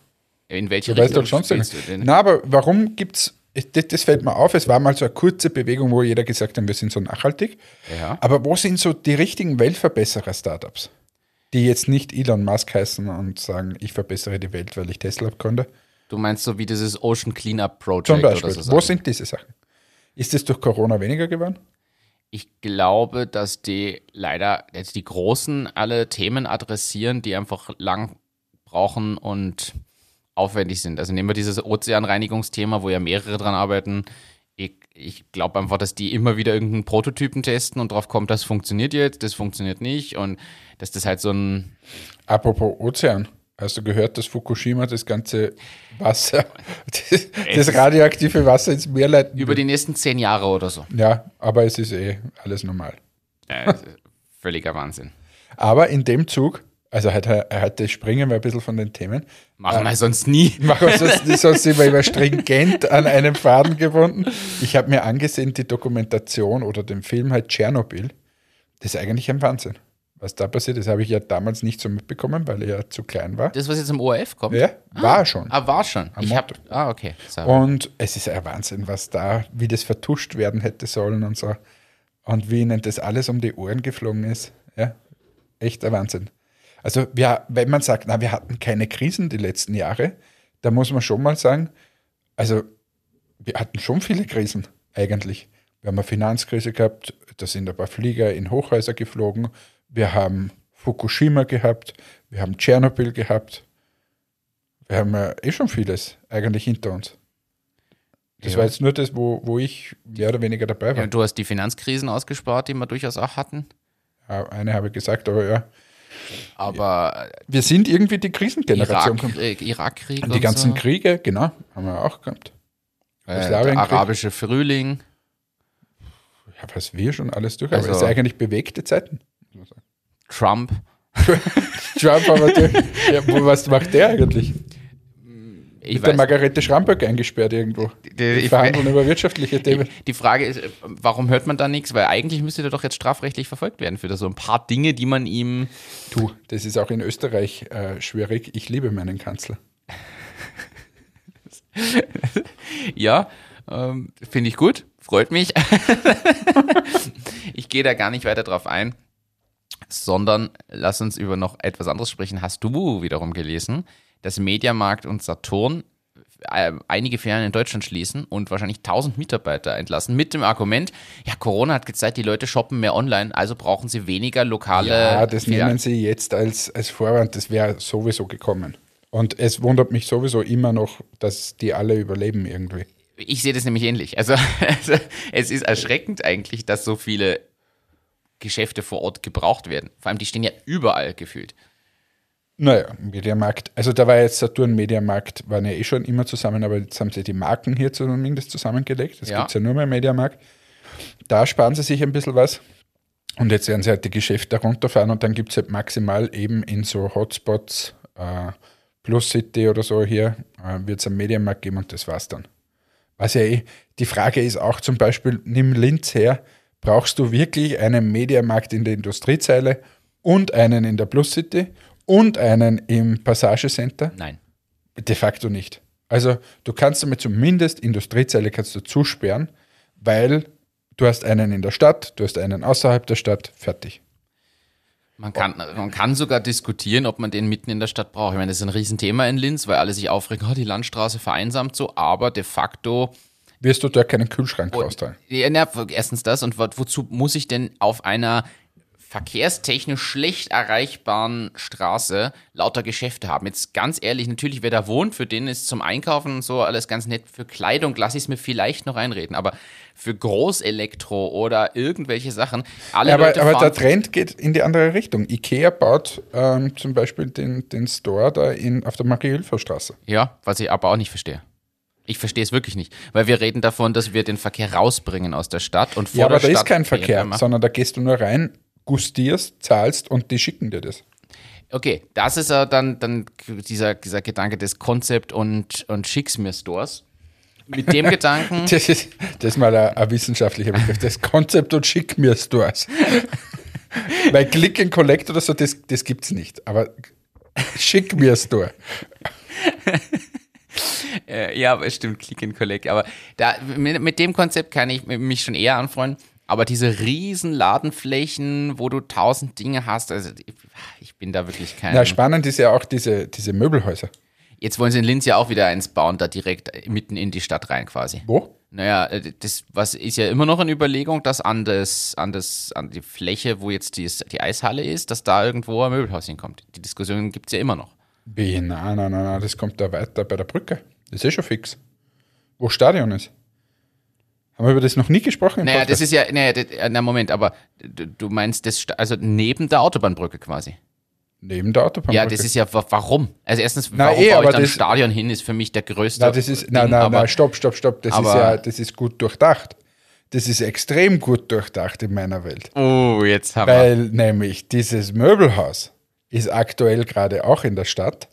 In welche Du weißt Richtung doch schon du denn? Na, aber warum gibt's das, das fällt mir auf, es war mal so eine kurze Bewegung, wo jeder gesagt hat, wir sind so nachhaltig. Ja. Aber wo sind so die richtigen Weltverbesserer-Startups? Die jetzt nicht Elon Musk heißen und sagen, ich verbessere die Welt, weil ich Tesla gründe. Du meinst so wie dieses Ocean Cleanup Project Zum Beispiel. oder so. wo sind diese Sachen? Ist es durch Corona weniger geworden? Ich glaube, dass die leider jetzt die Großen alle Themen adressieren, die einfach lang brauchen und aufwendig sind. Also nehmen wir dieses Ozeanreinigungsthema, wo ja mehrere dran arbeiten. Ich, ich glaube einfach, dass die immer wieder irgendeinen Prototypen testen und drauf kommt, das funktioniert jetzt, das funktioniert nicht und dass das halt so ein Apropos Ozean. Hast du gehört, dass Fukushima das ganze Wasser, das, das radioaktive Wasser ins Meer leiten über die nächsten zehn Jahre oder so. Ja, aber es ist eh alles normal. Ja, völliger Wahnsinn. Aber in dem Zug, also heute, heute springen wir ein bisschen von den Themen. Machen wir sonst nie. Machen wir sonst, sonst sind wir immer stringent an einem Faden gebunden. Ich habe mir angesehen, die Dokumentation oder den Film halt Tschernobyl. Das ist eigentlich ein Wahnsinn. Was da passiert ist, habe ich ja damals nicht so mitbekommen, weil ich ja zu klein war. Das, was jetzt im ORF kommt? Ja, war schon. Ah, war schon. Am Ich hab, ah, okay. So. Und es ist ein Wahnsinn, was da, wie das vertuscht werden hätte sollen und so. Und wie ihnen das alles um die Ohren geflogen ist. Ja, echt ein Wahnsinn. Also, wir, wenn man sagt, na, wir hatten keine Krisen die letzten Jahre, da muss man schon mal sagen, also, wir hatten schon viele Krisen eigentlich. Wir haben eine Finanzkrise gehabt, da sind ein paar Flieger in Hochhäuser geflogen. Wir haben Fukushima gehabt, wir haben Tschernobyl gehabt. Wir haben ja eh schon vieles eigentlich hinter uns. Das Ja. war jetzt nur das, wo, wo ich mehr oder weniger dabei war. Ja, du hast die Finanzkrisen ausgespart, die wir durchaus auch hatten. Ja, eine habe ich gesagt, aber ja. Aber Wir sind irgendwie die Krisengeneration. Irak, äh, Irakkrieg Und die ganzen so. Kriege, genau, haben wir auch gehabt. äh, der arabische Frühling. Ja, was wir schon alles durch haben. Also- es ist eigentlich bewegte Zeiten. Trump. Trump aber der, ja, was macht der eigentlich? Ich Mit der weiß, Margarete Schramberg eingesperrt irgendwo. die, Die verhandeln über wirtschaftliche Themen. die Frage ist, äh, warum hört man da nichts? Weil eigentlich müsste der doch jetzt strafrechtlich verfolgt werden für so ein paar Dinge, die man ihm. Du, das ist auch in Österreich äh, schwierig. Ich liebe meinen Kanzler. Ja, ähm, finde ich gut, freut mich. ich gehe da gar nicht weiter drauf ein, sondern lass uns über noch etwas anderes sprechen. Hast du wiederum gelesen, dass Mediamarkt und Saturn äh, einige Ferien in Deutschland schließen und wahrscheinlich 1000 Mitarbeiter entlassen mit dem Argument, ja, Corona hat gezeigt, die Leute shoppen mehr online, also brauchen sie weniger lokale Ja, das Filialen. nehmen sie jetzt als, als Vorwand. Das wäre sowieso gekommen. Und es wundert mich sowieso immer noch, dass die alle überleben irgendwie. Ich sehe das nämlich ähnlich. Also, also es ist erschreckend eigentlich, dass so viele Geschäfte vor Ort gebraucht werden. Vor allem, die stehen ja überall gefühlt. Naja, Mediamarkt. Also da war jetzt Saturn Mediamarkt, waren ja eh schon immer zusammen, aber jetzt haben sie die Marken hier zumindest zusammengelegt. Das Ja. gibt es ja nur mehr im Mediamarkt. Da sparen sie sich ein bisschen was. Und jetzt werden sie halt die Geschäfte runterfahren und dann gibt es halt maximal eben in so Hotspots, äh, Plus City oder so hier, äh, wird es einen Mediamarkt geben und das war's dann. Was ja eh, die Frage ist auch zum Beispiel, nimm Linz her, brauchst du wirklich einen Mediamarkt in der Industriezeile und einen in der Plus City und einen im Passage Center? Nein. De facto nicht. Also du kannst damit zumindest Industriezeile kannst du zusperren, weil du hast einen in der Stadt, du hast einen außerhalb der Stadt, fertig. Man kann, man kann sogar diskutieren, ob man den mitten in der Stadt braucht. Ich meine, das ist ein Riesenthema in Linz, weil alle sich aufregen, oh, die Landstraße vereinsamt so, aber de facto wirst du da keinen Kühlschrank raustragen. Ja, na, erstens das und wo- wozu muss ich denn auf einer verkehrstechnisch schlecht erreichbaren Straße lauter Geschäfte haben? Jetzt ganz ehrlich, natürlich, wer da wohnt, für den ist zum Einkaufen und so alles ganz nett. Für Kleidung lasse ich es mir vielleicht noch einreden, aber für Großelektro oder irgendwelche Sachen, alle Ja, aber, Leute aber der Trend geht in die andere Richtung. Ikea baut ähm, zum Beispiel den, den Store da in, auf der Marie-Hilfer-Straße. Ja, was ich aber auch nicht verstehe. Ich verstehe es wirklich nicht, weil wir reden davon, dass wir den Verkehr rausbringen aus der Stadt und vor Ja, aber der da Stadt ist kein Verkehr, sondern da gehst du nur rein, gustierst, zahlst und die schicken dir das. Okay, das ist ja dann, dann dieser, dieser Gedanke des Konzept- und, und Schicksmir-Stores. Mit dem Gedanken, Das ist, das ist mal ein, ein wissenschaftlicher Begriff. Das Konzept und schick mir Stores. Weil Click and Collect oder so, das, das gibt es nicht. Aber schick mir Store. äh, ja, aber es stimmt, Click and Collect. Aber da, mit, mit dem Konzept kann ich mich schon eher anfreunden. Aber diese riesen Ladenflächen, wo du tausend Dinge hast, also ich, bin da wirklich kein. Na, spannend ist ja auch diese, diese Möbelhäuser. Jetzt wollen sie in Linz ja auch wieder eins bauen, da direkt mitten in die Stadt rein quasi. Wo? Naja, äh, das was ist ja immer noch in Überlegung, dass an, das, an, das, an die Fläche, wo jetzt die, die Eishalle ist, dass da irgendwo ein Möbelhaus hinkommt. Die Diskussion gibt es ja immer noch. Wie? Nein, nein, nein, nein, das kommt da weiter bei der Brücke. Das ist eh schon fix. Wo Stadion ist. Haben wir über das noch nie gesprochen? Naja, Podcast? das ist ja, naja, das, äh, na Moment, aber du, meinst das, also neben der Autobahnbrücke quasi. Neben der Autobahnbrücke. Ja, das ist ja, wa- warum? Also erstens, Na, warum eh, baue ich da ein das- Stadion hin, ist für mich der größte Nein, das ist, nein, nein, nein, stopp, stopp, stopp. Das ist aber- ja, das ist gut durchdacht. Das ist extrem gut durchdacht in meiner Welt. Oh, jetzt haben wir. Weil nämlich dieses Möbelhaus ist aktuell gerade auch in der Stadt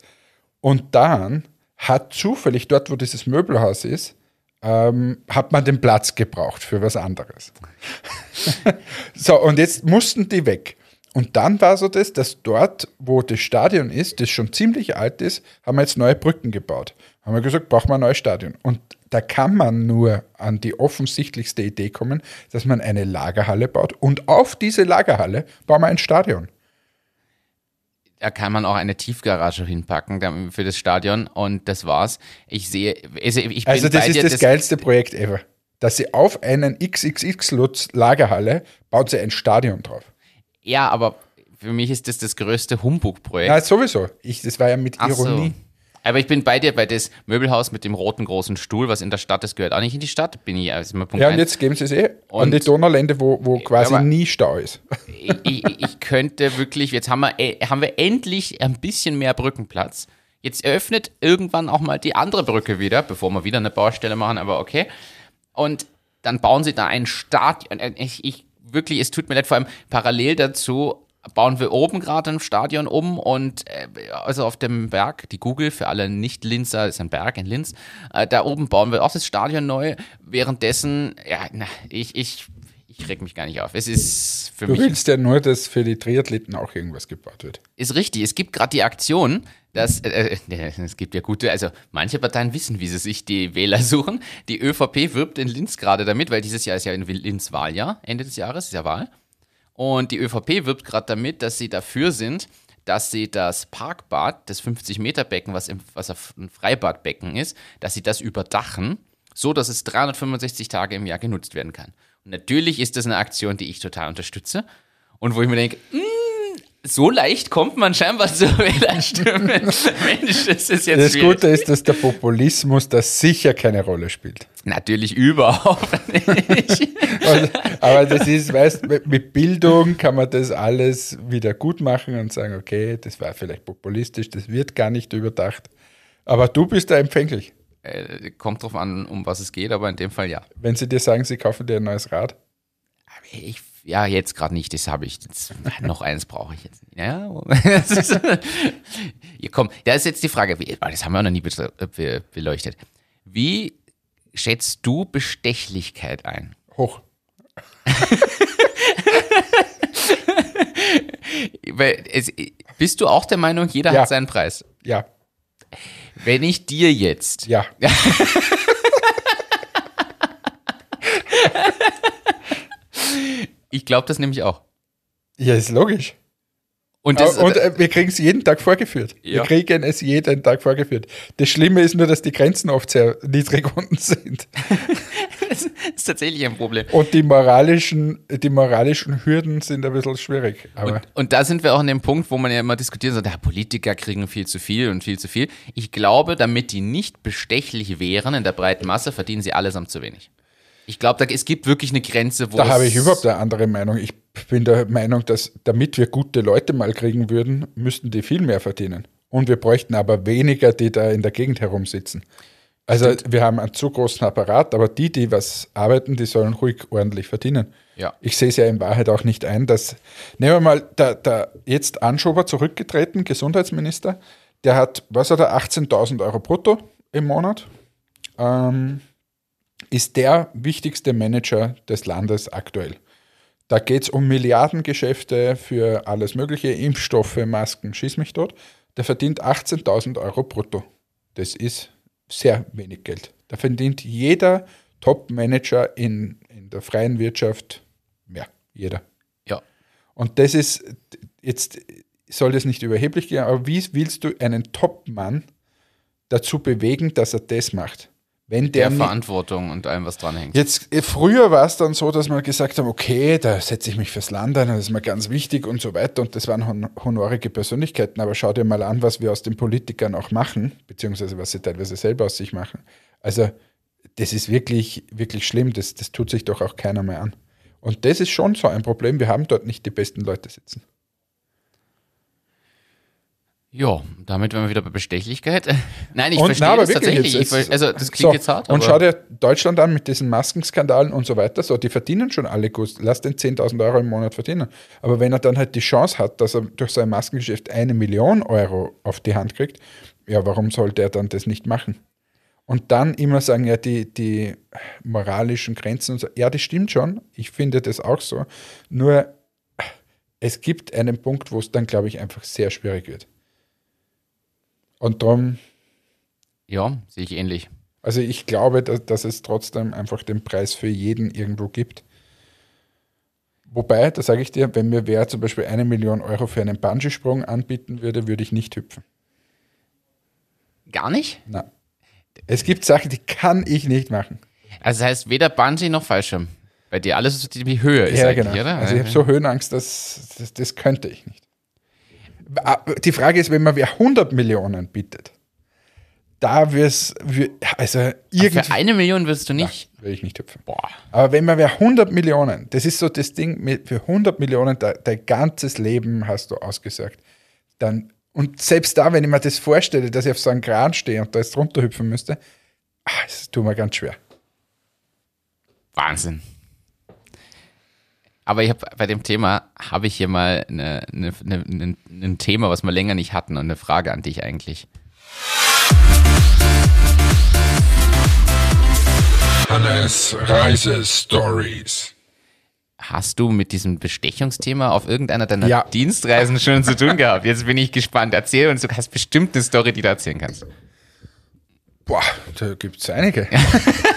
und dann hat zufällig dort, wo dieses Möbelhaus ist, ähm, hat man den Platz gebraucht für was anderes. so, und jetzt mussten die weg. Und dann war so das, dass dort, wo das Stadion ist, das schon ziemlich alt ist, haben wir jetzt neue Brücken gebaut. Haben wir gesagt, brauchen wir ein neues Stadion. Und da kann man nur an die offensichtlichste Idee kommen, dass man eine Lagerhalle baut und auf diese Lagerhalle bauen wir ein Stadion. Da kann man auch eine Tiefgarage hinpacken für das Stadion und das war's. Ich sehe, also ich Also das ist dir, das, geilste Projekt ever. Dass sie auf einen XXX-Lutz Lagerhalle baut sie ein Stadion drauf. Ja, aber für mich ist das das größte Humbug-Projekt. Ja, sowieso. Ich, das war ja mit. Ironie. Aber ich bin bei dir, bei das Möbelhaus mit dem roten großen Stuhl, was in der Stadt ist, gehört auch nicht in die Stadt. Bin ich, also Punkt Ja, und eins. jetzt geben sie es eh an Und- die Donaulände, wo, wo quasi aber- nie Stau ist. ich, ich, könnte wirklich, jetzt haben wir, äh, haben wir endlich ein bisschen mehr Brückenplatz. Jetzt eröffnet irgendwann auch mal die andere Brücke wieder, bevor wir wieder eine Baustelle machen, aber okay. Und dann bauen sie da ein Stadion. Äh, Ich, ich wirklich, es tut mir leid, vor allem parallel dazu bauen wir oben gerade ein Stadion um und äh, also auf dem Berg, die Google für alle Nicht-Linzer, ist ein Berg in Linz, äh, da oben bauen wir auch das Stadion neu. Währenddessen, ja, na, ich, ich, ich reg mich gar nicht auf. Es ist für Du mich willst ja nur, dass für die Triathleten auch irgendwas gebaut wird. ist richtig. Es gibt gerade die Aktion, dass äh, äh, es gibt ja gute, also manche Parteien wissen, wie sie sich die Wähler suchen. Die ÖVP wirbt in Linz gerade damit, weil dieses Jahr ist ja in Linz Wahljahr, Ende des Jahres ist ja Wahl. Und die ÖVP wirbt gerade damit, dass sie dafür sind, dass sie das Parkbad, das 50-Meter-Becken, was, was ein Freibadbecken ist, dass sie das überdachen, so dass es 365 Tage im Jahr genutzt werden kann. Und natürlich ist das eine Aktion, die ich total unterstütze. Und wo ich mir denke, so leicht kommt man scheinbar zur Wählerstimme. Mensch, das ist jetzt Das schwierig. Gute ist, dass der Populismus da sicher keine Rolle spielt. Natürlich überhaupt nicht. Aber das ist, weißt mit- mit Bildung kann man das alles wieder gut machen und sagen, okay, das war vielleicht populistisch, das wird gar nicht überdacht. Aber du bist da empfänglich. äh, kommt drauf an, um was es geht, aber in dem Fall ja. Wenn sie dir sagen, sie kaufen dir ein neues Rad. Ich, ja, jetzt gerade nicht, das habe ich. Jetzt, noch eins brauche ich jetzt nicht. Ja, ist, ja, komm, da ist jetzt die Frage, wie, das haben wir auch noch nie be- be- beleuchtet. Wie schätzt du Bestechlichkeit ein? Hoch. Es, bist du auch der Meinung, jeder Ja. hat seinen Preis? Ja, Wenn ich dir jetzt ja. Ich glaube das nämlich auch. Ja, ist logisch. Und, das, und äh, wir kriegen es jeden Tag vorgeführt. Ja. Wir kriegen es jeden Tag vorgeführt. Das Schlimme ist nur, dass die Grenzen oft sehr niedrig unten sind. das ist tatsächlich ein Problem. Und die moralischen, die moralischen Hürden sind ein bisschen schwierig. Aber Und da sind wir auch an dem Punkt, wo man ja immer diskutiert, sagt, ja, Politiker kriegen viel zu viel und viel zu viel. Ich glaube, damit die nicht bestechlich wären in der breiten Masse, verdienen sie allesamt zu wenig. Ich glaube, es gibt wirklich eine Grenze, wo da habe ich überhaupt eine andere Meinung. Ich bin der Meinung, dass damit wir gute Leute mal kriegen würden, müssten die viel mehr verdienen. Und wir bräuchten aber weniger, die da in der Gegend herumsitzen. Also wir haben einen zu großen Apparat, aber die, die was arbeiten, die sollen ruhig ordentlich verdienen. Ja. Ich sehe es ja in Wahrheit auch nicht ein, dass, nehmen wir mal, der, der jetzt Anschober zurückgetreten, Gesundheitsminister, der hat, was hat er, 18.000 Euro brutto im Monat, ähm, ist der wichtigste Manager des Landes aktuell. Da geht es um Milliardengeschäfte für alles Mögliche, Impfstoffe, Masken, schieß mich dort. Der verdient 18.000 Euro brutto. Das ist sehr wenig Geld. Da verdient jeder Top-Manager in, in der freien Wirtschaft mehr. Jeder. Ja. Und das ist, jetzt soll das nicht überheblich gehen, aber wie willst du einen Top-Mann dazu bewegen, dass er das macht? Wenn der, der Verantwortung und allem, was dranhängt. Jetzt, äh, früher war es dann so, dass man gesagt haben, okay, da setze ich mich fürs Land ein, das ist mir ganz wichtig und so weiter. Und das waren hon honorige Persönlichkeiten. Aber schau dir mal an, was wir aus den Politikern auch machen, beziehungsweise was sie teilweise selber aus sich machen. Also, das ist wirklich, wirklich schlimm. Das, das tut sich doch auch keiner mehr an. Und das ist schon so ein Problem. Wir haben dort nicht die besten Leute sitzen. Ja, damit wären wir wieder bei Bestechlichkeit. Nein, ich Und- verstehe na, das tatsächlich. jetzt- jetzt- also, das klingt So, jetzt hart. Und schau dir Deutschland an mit diesen Maskenskandalen und so weiter. So, die verdienen schon alle gut. Lass den 10.000 Euro im Monat verdienen. Aber wenn er dann halt die Chance hat, dass er durch sein Maskengeschäft eine Million Euro auf die Hand kriegt, ja, warum sollte er dann das nicht machen? Und dann immer sagen, ja, die, die moralischen Grenzen und so. Ja, das stimmt schon. Ich finde das auch so. Nur es gibt einen Punkt, wo es dann, glaube ich, einfach sehr schwierig wird. Und darum ja, sehe ich ähnlich. also ich glaube, dass, dass es trotzdem einfach den Preis für jeden irgendwo gibt. Wobei, da sage ich dir, wenn mir wer zum Beispiel eine Million Euro für einen Bungee-Sprung anbieten würde, würde ich nicht hüpfen. Gar nicht? Na. Es gibt Sachen, die kann ich nicht machen. Also das heißt weder Bungee noch Fallschirm. Bei dir alles, was die Höhe ist ja, genau. oder? Also ich habe so Höhenangst, dass, das, das könnte ich nicht. Die Frage ist, wenn man wer 100 Millionen bietet, da wir's, wir- also irgendwie Für eine Million wirst du nicht. will ich nicht hüpfen. Boah. Aber wenn man wer 100 Millionen, das ist so das Ding, für 100 Millionen de, dein ganzes Leben hast du ausgesagt, dann, und selbst da, wenn ich mir das vorstelle, dass ich auf so einem Kran stehe und da jetzt runterhüpfen müsste, ah, das tut mir ganz schwer. Wahnsinn. Aber ich habe bei dem Thema habe ich hier mal eine, eine, eine, eine, ein Thema, was wir länger nicht hatten und eine Frage an dich eigentlich. Hannes Reisestories. Hast du mit diesem Bestechungsthema auf irgendeiner deiner Ja. Dienstreisen schon zu tun gehabt? Jetzt bin ich gespannt. Erzähl uns, du hast bestimmt eine Story, die du erzählen kannst. Boah, da gibt es einige.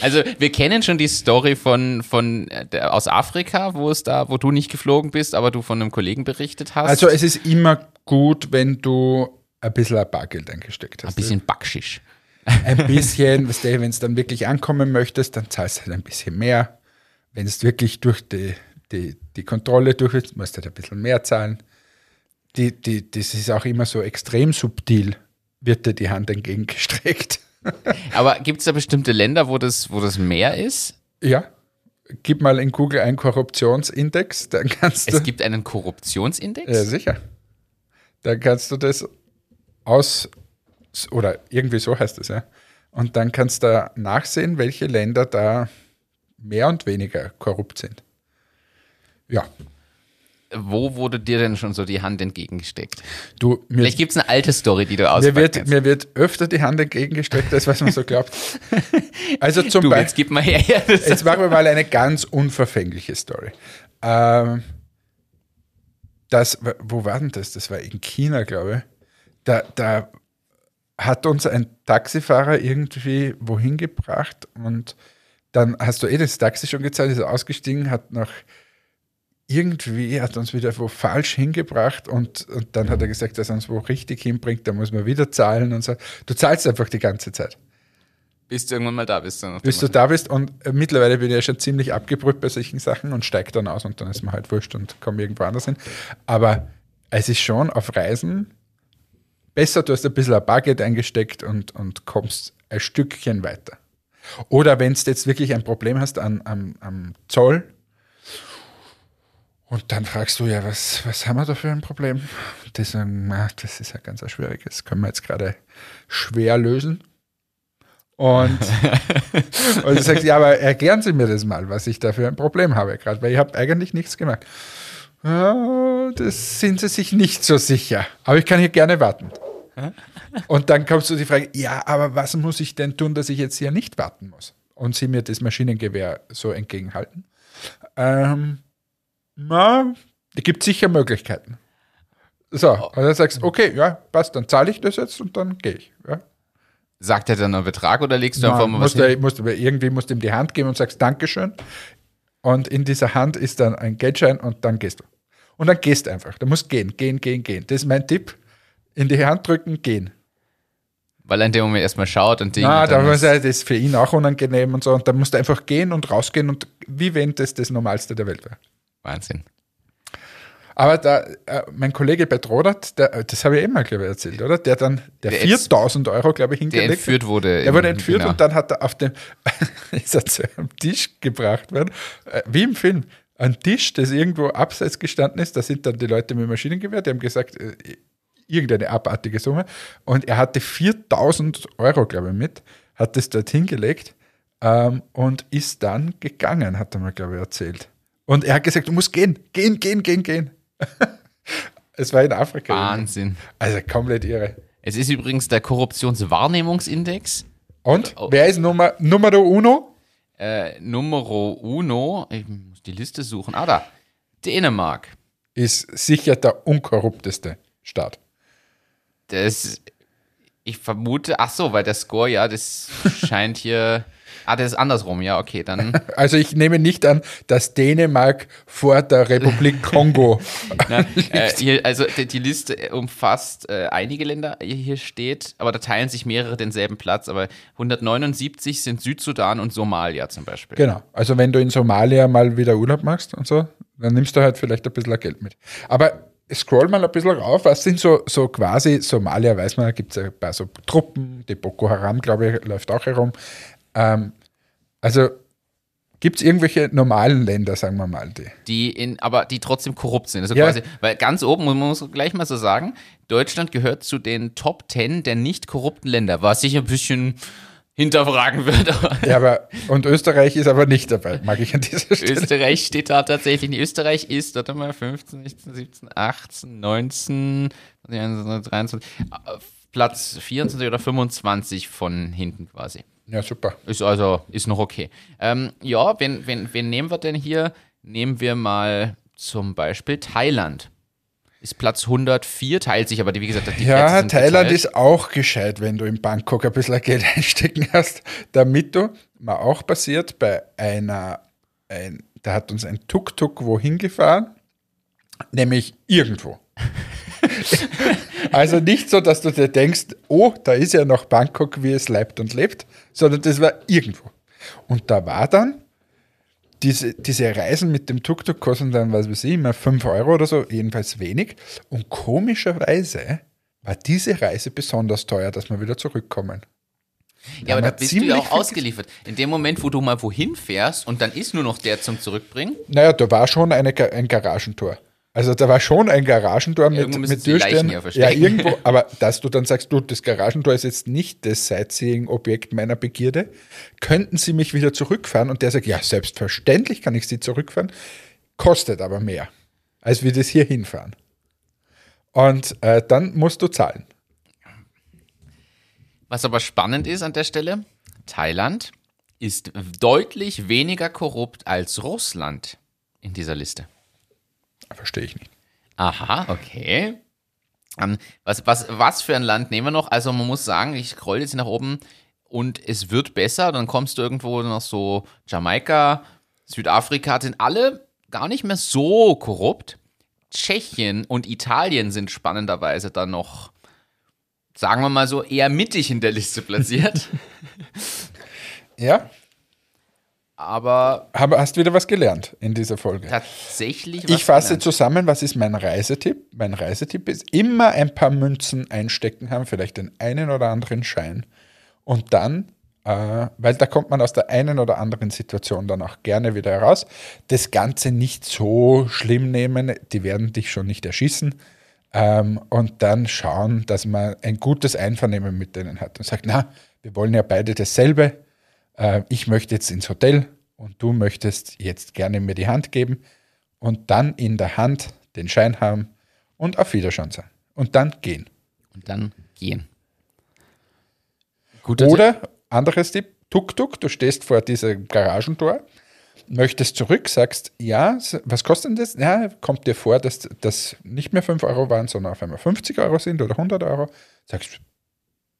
Also wir kennen schon die Story von, von äh, der, aus Afrika, wo es da, wo du nicht geflogen bist, aber du von einem Kollegen berichtet hast. Also es ist immer gut, wenn du ein bisschen ein Bargeld eingesteckt hast. ein bisschen Backschisch. ein bisschen, weißt du, wenn es dann wirklich ankommen möchtest, dann zahlst du halt ein bisschen mehr. Wenn es wirklich durch die, die, die Kontrolle durch ist, musst du halt ein bisschen mehr zahlen. Die, die, das ist auch immer so extrem subtil, wird dir die Hand entgegengestreckt. Aber gibt es da bestimmte Länder, wo das, wo das mehr ist? Ja, gib mal in Google einen Korruptionsindex, dann kannst du. Es gibt einen Korruptionsindex? Ja, sicher. Dann kannst du das aus, oder irgendwie so heißt es, ja. Und dann kannst du nachsehen, welche Länder da mehr und weniger korrupt sind. Ja, Wo wurde dir denn schon so die Hand entgegengesteckt? du, mir, Vielleicht gibt es eine alte Story, die du mir, auspacken wird, mir wird öfter die Hand entgegengestreckt, als was man so glaubt. Also zum Beispiel. jetzt gib mal her. Ja, Jetzt machen wir mal eine ganz unverfängliche Story. Ähm, das, wo war denn das? Das war in China, glaube ich. Da, da hat uns ein Taxifahrer irgendwie wohin gebracht und dann hast du eh das Taxi schon gezahlt, ist ausgestiegen, hat nach irgendwie hat uns wieder wo falsch hingebracht und, und dann hat er gesagt, dass er uns wo richtig hinbringt, da muss man wieder zahlen und so. Du zahlst einfach die ganze Zeit. Bis du irgendwann mal da bist. Dann Bis du da bist und äh, mittlerweile bin ich ja schon ziemlich abgebrüht bei solchen Sachen und steig dann aus und dann ist mir halt wurscht und komme irgendwo anders hin. Aber es ist schon auf Reisen besser, du hast ein bisschen ein Bargeld eingesteckt und, und kommst ein Stückchen weiter. Oder wenn du jetzt wirklich ein Problem hast an, am, am Zoll, und dann fragst du ja, was, was haben wir da für ein Problem? Und die sagen, na, das ist ja ganz ein schwieriges, können wir jetzt gerade schwer lösen. Und, und du sagst, ja, aber erklären Sie mir das mal, was ich da für ein Problem habe gerade, weil ich habe eigentlich nichts gemacht. Ja, das sind Sie sich nicht so sicher, aber ich kann hier gerne warten. Und dann kommst du die Frage, ja, aber was muss ich denn tun, dass ich jetzt hier nicht warten muss? Und sie mir das Maschinengewehr so entgegenhalten. Ähm, na, es gibt sicher Möglichkeiten. So, und dann sagst du, okay, ja, passt, dann zahle ich das jetzt und dann gehe ich. Ja. Sagt er dann einen Betrag oder legst du Nein, einfach mal was musst du, hin? musst du, irgendwie musst du ihm die Hand geben und sagst Dankeschön. Und in dieser Hand ist dann ein Geldschein und dann gehst du. Und dann gehst einfach. Du musst gehen, gehen, gehen, gehen. Das ist mein Tipp. In die Hand drücken, gehen. Weil er in dem Moment erstmal schaut und Ding. Na, und da dann muss ist- er, das ist für ihn auch unangenehm und so. Und dann musst du einfach gehen und rausgehen und wie wenn das das Normalste der Welt wäre. Wahnsinn. Aber da, äh, mein Kollege bei Trodat, der, äh, das habe ich eh mal, glaube ich, erzählt, oder? Der dann, der, Der jetzt- 4000 Euro, glaube ich, Der hingelegt hat. entführt wurde. Der wurde entführt genau. und dann hat er auf dem, ist er zu einem Tisch gebracht worden, äh, wie im Film. Ein Tisch, das irgendwo abseits gestanden ist, da sind dann die Leute mit Maschinengewehr, die haben gesagt, äh, irgendeine abartige Summe. Und er hatte 4000 Euro, glaube ich, mit, hat das dort hingelegt ähm, und ist dann gegangen, hat er mir, glaube ich, erzählt. Und er hat gesagt, du musst gehen, gehen, gehen, gehen, gehen. es war in Afrika. Wahnsinn. Also komplett irre. Es ist übrigens der Korruptionswahrnehmungsindex. Und Oh. wer ist Nummer, Numero uno? Äh, Numero uno. Ich muss die Liste suchen. Ah, da. Dänemark. Ist sicher der unkorrupteste Staat. Das, ich vermute, ach so, weil der Score, ja, das scheint hier. Ah, das ist andersrum, ja, okay, dann. Also ich nehme nicht an, dass Dänemark vor der Republik Kongo. Na, äh, hier, also die, die Liste umfasst äh, einige Länder, hier- hier steht, aber da teilen sich mehrere denselben Platz. Aber 179 sind Südsudan und Somalia zum Beispiel. genau. Also wenn du in Somalia mal wieder Urlaub machst und so, dann nimmst du halt vielleicht ein bisschen Geld mit. Aber scroll mal ein bisschen rauf. Was sind so, so quasi Somalia, weiß man, da gibt es ein paar so Truppen, die Boko Haram, glaube ich, läuft auch herum. Ähm, also gibt es irgendwelche normalen Länder, sagen wir mal, die. die in, aber die trotzdem korrupt sind. Also Ja. quasi, weil ganz oben, man muss gleich mal so sagen, Deutschland gehört zu den Top 10 der nicht korrupten Länder, was ich ein bisschen hinterfragen würde. Ja, aber und Österreich ist aber nicht dabei, mag ich an dieser Stelle. Österreich steht da tatsächlich nicht. Österreich ist, warte mal, 15, 16, 17, 18, 19, 23, äh, Platz 24 oder 25 von hinten quasi. Ja, super. Ist also, ist noch okay. Ähm, ja, wen, wen, wen nehmen wir denn hier? Nehmen wir mal zum Beispiel Thailand. Ist Platz 104, teilt sich aber, die, wie gesagt, die Plätze Ja, sind Thailand geteilt. ist auch gescheit, wenn du in Bangkok ein bisschen Geld einstecken hast, damit du, mal auch passiert, bei einer, ein, da hat uns ein Tuk-Tuk wohin gefahren, nämlich irgendwo. also nicht so, dass du dir denkst, oh, da ist ja noch Bangkok, wie es leibt und lebt, sondern das war irgendwo. Und da war dann, diese, diese Reisen mit dem Tuk-Tuk kosten dann, was weiß ich, immer 5 Euro oder so, jedenfalls wenig. Und komischerweise war diese Reise besonders teuer, dass wir wieder zurückkommen. Ja, aber da bist du ja auch ausgeliefert. In dem Moment, wo du mal wohin fährst und dann ist nur noch der zum Zurückbringen, Naja, da war schon eine, ein Garagentor. Also da war schon ein Garagentor mit, irgendwo mit Türstern. ja irgendwo, aber dass du dann sagst, du, das Garagentor ist jetzt nicht das Sightseeing-Objekt meiner Begierde, könnten sie mich wieder zurückfahren? Und der sagt, ja, selbstverständlich kann ich sie zurückfahren, kostet aber mehr, als wir das hier hinfahren. Und äh, dann musst du zahlen. Was aber spannend ist an der Stelle, Thailand ist deutlich weniger korrupt als Russland in dieser Liste. Verstehe ich nicht. Aha, okay. Ähm, was, was, was für ein Land nehmen wir noch? Also man muss sagen, ich scroll jetzt nach oben und es wird besser. Dann kommst du irgendwo noch so Jamaika, Südafrika, sind alle gar nicht mehr so korrupt. Tschechien und Italien sind spannenderweise dann noch, sagen wir mal so, eher mittig in der Liste platziert. Ja, Aber aber hast wieder was gelernt in dieser Folge. tatsächlich. was Ich fasse gelernt. zusammen, was ist mein Reisetipp? Mein Reisetipp ist immer ein paar Münzen einstecken haben, vielleicht den einen oder anderen Schein. Und dann, äh, weil da kommt man aus der einen oder anderen Situation dann auch gerne wieder heraus, das Ganze nicht so schlimm nehmen, die werden dich schon nicht erschießen. Ähm, und dann schauen, dass man ein gutes Einvernehmen mit denen hat und sagt, na, wir wollen ja beide dasselbe. Äh, ich möchte jetzt ins Hotel und du möchtest jetzt gerne mir die Hand geben und dann in der Hand den Schein haben und auf Wiederschauen sein. Und dann gehen. Und dann gehen. Guter Tipp. Oder, anderes Tipp, Tuk-Tuk, du stehst vor diesem Garagentor, möchtest zurück, sagst, ja, was kostet denn das? Ja, kommt dir vor, dass das nicht mehr 5 Euro waren, sondern auf einmal 50 Euro sind oder 100 Euro. Sagst,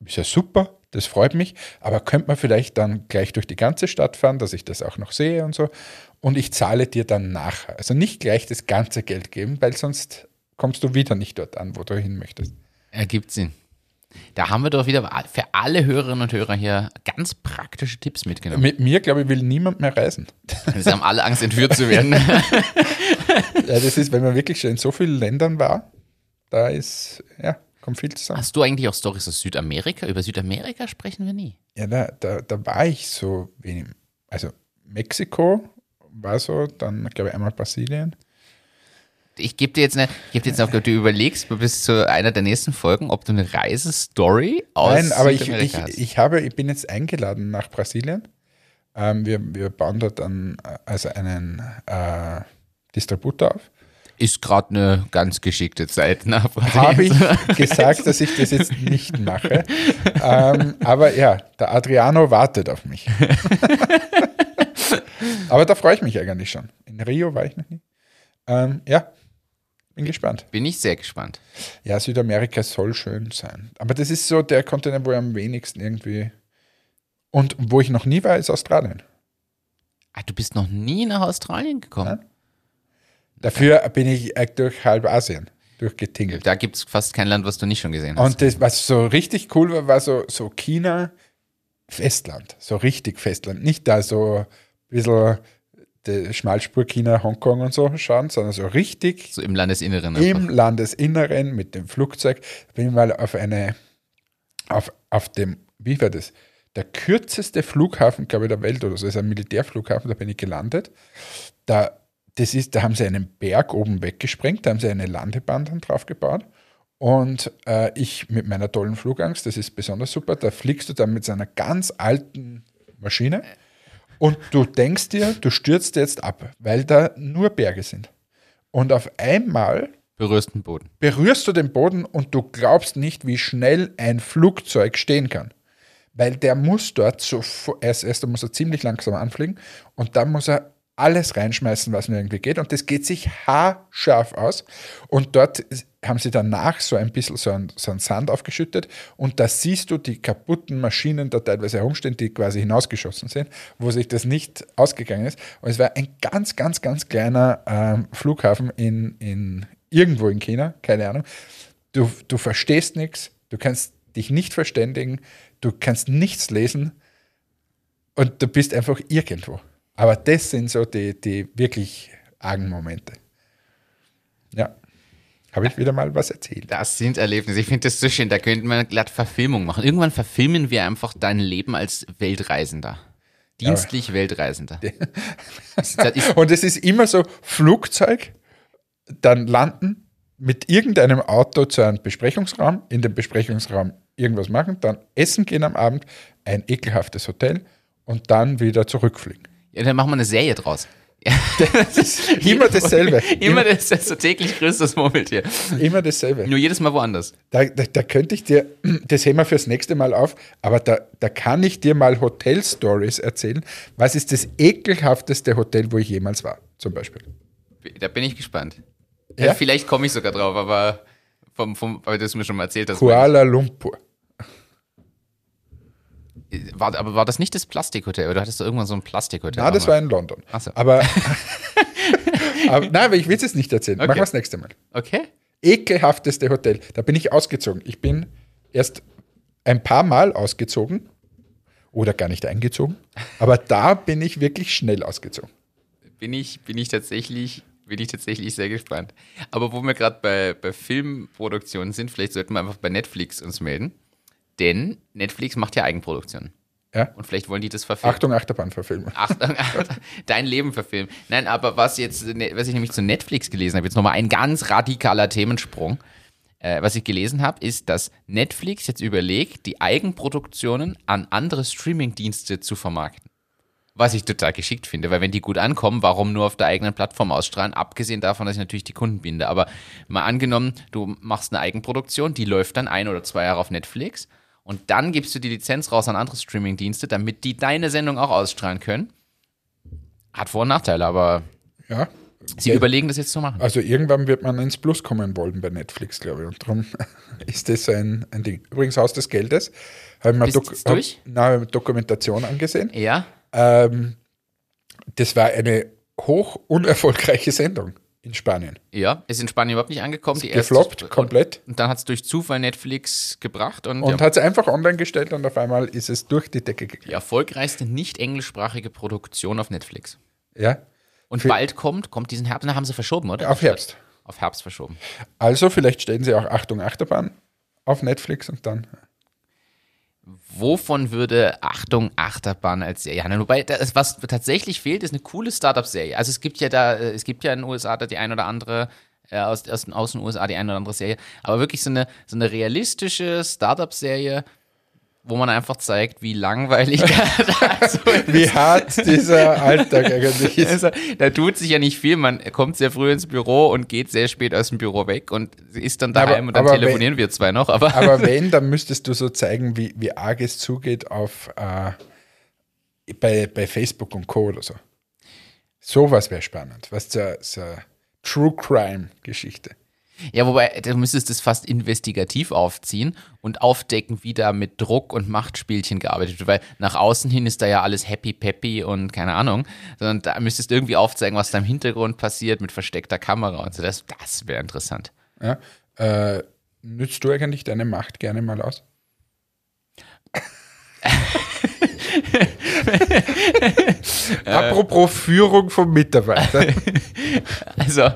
ist ja super, das freut mich, aber könnte man vielleicht dann gleich durch die ganze Stadt fahren, dass ich das auch noch sehe und so. Und ich zahle dir dann nachher. Also nicht gleich das ganze Geld geben, weil sonst kommst du wieder nicht dort an, wo du hin möchtest. Ergibt Sinn. Da haben wir doch wieder für alle Hörerinnen und Hörer hier ganz praktische Tipps mitgenommen. Mit mir, glaube ich, will niemand mehr reisen. Sie haben alle Angst, entführt zu werden. Ja, das ist, wenn man wirklich schon in so vielen Ländern war, da ist, ja, kommt viel zusammen. Hast du eigentlich auch Stories aus Südamerika? Über Südamerika sprechen wir nie. Ja, da, da, da war ich so wenig. Also Mexiko war so, dann glaube ich einmal Brasilien. Ich gebe dir jetzt eine, ich gebe dir jetzt auch, du überlegst bis zu einer der nächsten Folgen, ob du eine Reisestory aus Nein, aber ich, ich, ich, habe, ich bin jetzt eingeladen nach Brasilien. Ähm, wir, wir bauen dort dann äh, also einen äh, Distributor auf. Ist gerade eine ganz geschickte Zeit. Ne? Habe ich gesagt, dass ich das jetzt nicht mache. ähm, aber ja, der Adriano wartet auf mich. aber da freue ich mich eigentlich schon. In Rio war ich noch nie. Ähm, ja, bin gespannt. Bin ich sehr gespannt. Ja, Südamerika soll schön sein. Aber das ist so der Kontinent, wo ich am wenigsten irgendwie. Und wo ich noch nie war, ist Australien. Ah, du bist noch nie nach Australien gekommen. Dafür bin ich äh, durch halb Asien durchgetingelt. Da gibt es fast kein Land, was du nicht schon gesehen hast. Und das, was so richtig cool war, war so, so China, Festland. So richtig Festland. Nicht da so ein bisschen Schmalspur China, Hongkong und so schauen, sondern so richtig so im Landesinneren. im Landesinneren mit dem Flugzeug. Bin ich mal auf eine, auf, auf dem, wie war das? Der kürzeste Flughafen, glaube ich, der Welt oder so, ist ein Militärflughafen, da bin ich gelandet. Da, das ist, da haben sie einen Berg oben weggesprengt, da haben sie eine Landebahn dann drauf gebaut. Und äh, ich mit meiner tollen Flugangst, das ist besonders super, da fliegst du dann mit so einer ganz alten Maschine und du denkst dir, du stürzt jetzt ab, weil da nur Berge sind. Und auf einmal Berührst den Boden. berührst du den Boden und du glaubst nicht, wie schnell ein Flugzeug stehen kann. Weil der muss dort so, erst, erst muss er ziemlich langsam anfliegen und dann muss er alles reinschmeißen, was nur irgendwie geht. Und das geht sich haarscharf aus. Und dort haben sie danach so ein bisschen so einen, so einen Sand aufgeschüttet. Und da siehst du die kaputten Maschinen da teilweise herumstehen, die quasi hinausgeschossen sind, wo sich das nicht ausgegangen ist. Und es war ein ganz, ganz, ganz kleiner ähm, Flughafen in, in irgendwo in China, keine Ahnung. Du, du verstehst nichts, du kannst dich nicht verständigen, du kannst nichts lesen und du bist einfach irgendwo. Aber das sind so die, die wirklich argen Momente. Ja. Habe ich wieder mal was erzählt. Das sind Erlebnisse. Ich finde das so schön. Da könnten wir glatt Verfilmung machen. Irgendwann verfilmen wir einfach dein Leben als Weltreisender. Dienstlich Weltreisender. Das ist, Und es ist immer so: Flugzeug, dann landen, mit irgendeinem Auto zu einem Besprechungsraum, in dem Besprechungsraum irgendwas machen, dann essen gehen am Abend, ein ekelhaftes Hotel und dann wieder zurückfliegen. Ja, dann machen wir eine Serie draus. Das ist immer dasselbe. Immer das, das so täglich größtes Murmeltier. Immer dasselbe. Nur jedes Mal woanders. Da, da, da könnte ich dir, das heben wir fürs nächste Mal auf, aber da, da kann ich dir mal Hotel-Stories erzählen. Was ist das ekelhafteste Hotel, wo ich jemals war, zum Beispiel? Da bin ich gespannt. Ja? Ja? Vielleicht komme ich sogar drauf, aber vom, vom, weil du es mir schon mal erzählt hast. Kuala Lumpur. War, aber war das nicht das Plastikhotel? Oder hattest du irgendwann so ein Plastikhotel? Na, das war in London. Ach so. Aber aber, nein, aber ich will es jetzt nicht erzählen. Okay. Machen wir das nächste Mal. Okay. Ekelhafteste Hotel. Da bin ich ausgezogen. Ich bin erst ein paar Mal ausgezogen oder gar nicht eingezogen. Aber da bin ich wirklich schnell ausgezogen. Bin ich, bin ich tatsächlich, bin ich tatsächlich sehr gespannt. Aber wo wir gerade bei, bei Filmproduktionen sind, vielleicht sollten wir einfach bei Netflix uns melden. Denn Netflix macht ja Eigenproduktionen. Ja? Und vielleicht wollen die das verfilmen. Achtung, Achterbahnverfilmung. Achtung, Achtung, dein Leben verfilmen. Nein, aber was jetzt, ne, was ich nämlich zu Netflix gelesen habe, jetzt nochmal ein ganz radikaler Themensprung. Äh, was ich gelesen habe, ist, dass Netflix jetzt überlegt, die Eigenproduktionen an andere Streamingdienste zu vermarkten. Was ich total geschickt finde, weil wenn die gut ankommen, warum nur auf der eigenen Plattform ausstrahlen? Abgesehen davon, dass ich natürlich die Kunden binde. Aber mal angenommen, du machst eine Eigenproduktion, die läuft dann ein oder zwei Jahre auf Netflix und dann gibst du die Lizenz raus an andere Streamingdienste, damit die deine Sendung auch ausstrahlen können. Hat Vor- und Nachteile, aber Ja. sie Ja. überlegen das jetzt zu machen. Also irgendwann wird man ins Plus kommen wollen bei Netflix, glaube ich. Und darum ist das ein, ein Ding. Übrigens, Haus des Geldes. Habe ich mir Dok? Hab, hab Dokumentation angesehen. Ja? Ähm, das war eine hoch unerfolgreiche Sendung in Spanien. Ja, ist in Spanien überhaupt nicht angekommen. Die erste- Gefloppt, komplett. Und dann hat es durch Zufall Netflix gebracht und, Und ja, hat es einfach online gestellt und auf einmal ist es durch die Decke die gegangen. erfolgreichste nicht englischsprachige Produktion auf Netflix. Ja. Und Für- bald kommt, kommt diesen Herbst, na, haben sie verschoben, oder? Auf Herbst. Auf Herbst verschoben. Also vielleicht stellen sie auch Achtung Achterbahn auf Netflix und dann. Wovon würde Achtung Achterbahn als Serie handeln? Wobei, das, was tatsächlich fehlt, ist eine coole Startup-Serie. Also es gibt ja da, äh, es gibt ja in den USA da die ein oder andere, äh, aus, aus, aus den USA die ein oder andere Serie, aber wirklich so eine, so eine realistische Startup-Serie, wo man einfach zeigt, wie langweilig da so ist. Wie hart dieser Alltag eigentlich ist. Also, da tut sich ja nicht viel. Man kommt sehr früh ins Büro und geht sehr spät aus dem Büro weg und ist dann daheim Aber- und dann telefonieren wir zwei noch. Aber, Aber wenn, dann müsstest du so zeigen, wie, wie arg es zugeht auf äh, bei, bei Facebook und Co. oder so. Sowas wäre spannend. Was so, so True Crime-Geschichte. Ja, wobei, du müsstest das fast investigativ aufziehen und aufdecken, wie da mit Druck und Machtspielchen gearbeitet wird. Weil nach außen hin ist da ja alles happy peppy und keine Ahnung. Sondern da müsstest du irgendwie aufzeigen, was da im Hintergrund passiert mit versteckter Kamera und so. Das, das wäre interessant. Ja? Äh, nützt du eigentlich deine Macht gerne mal aus? Apropos Führung von Mitarbeitern, Also,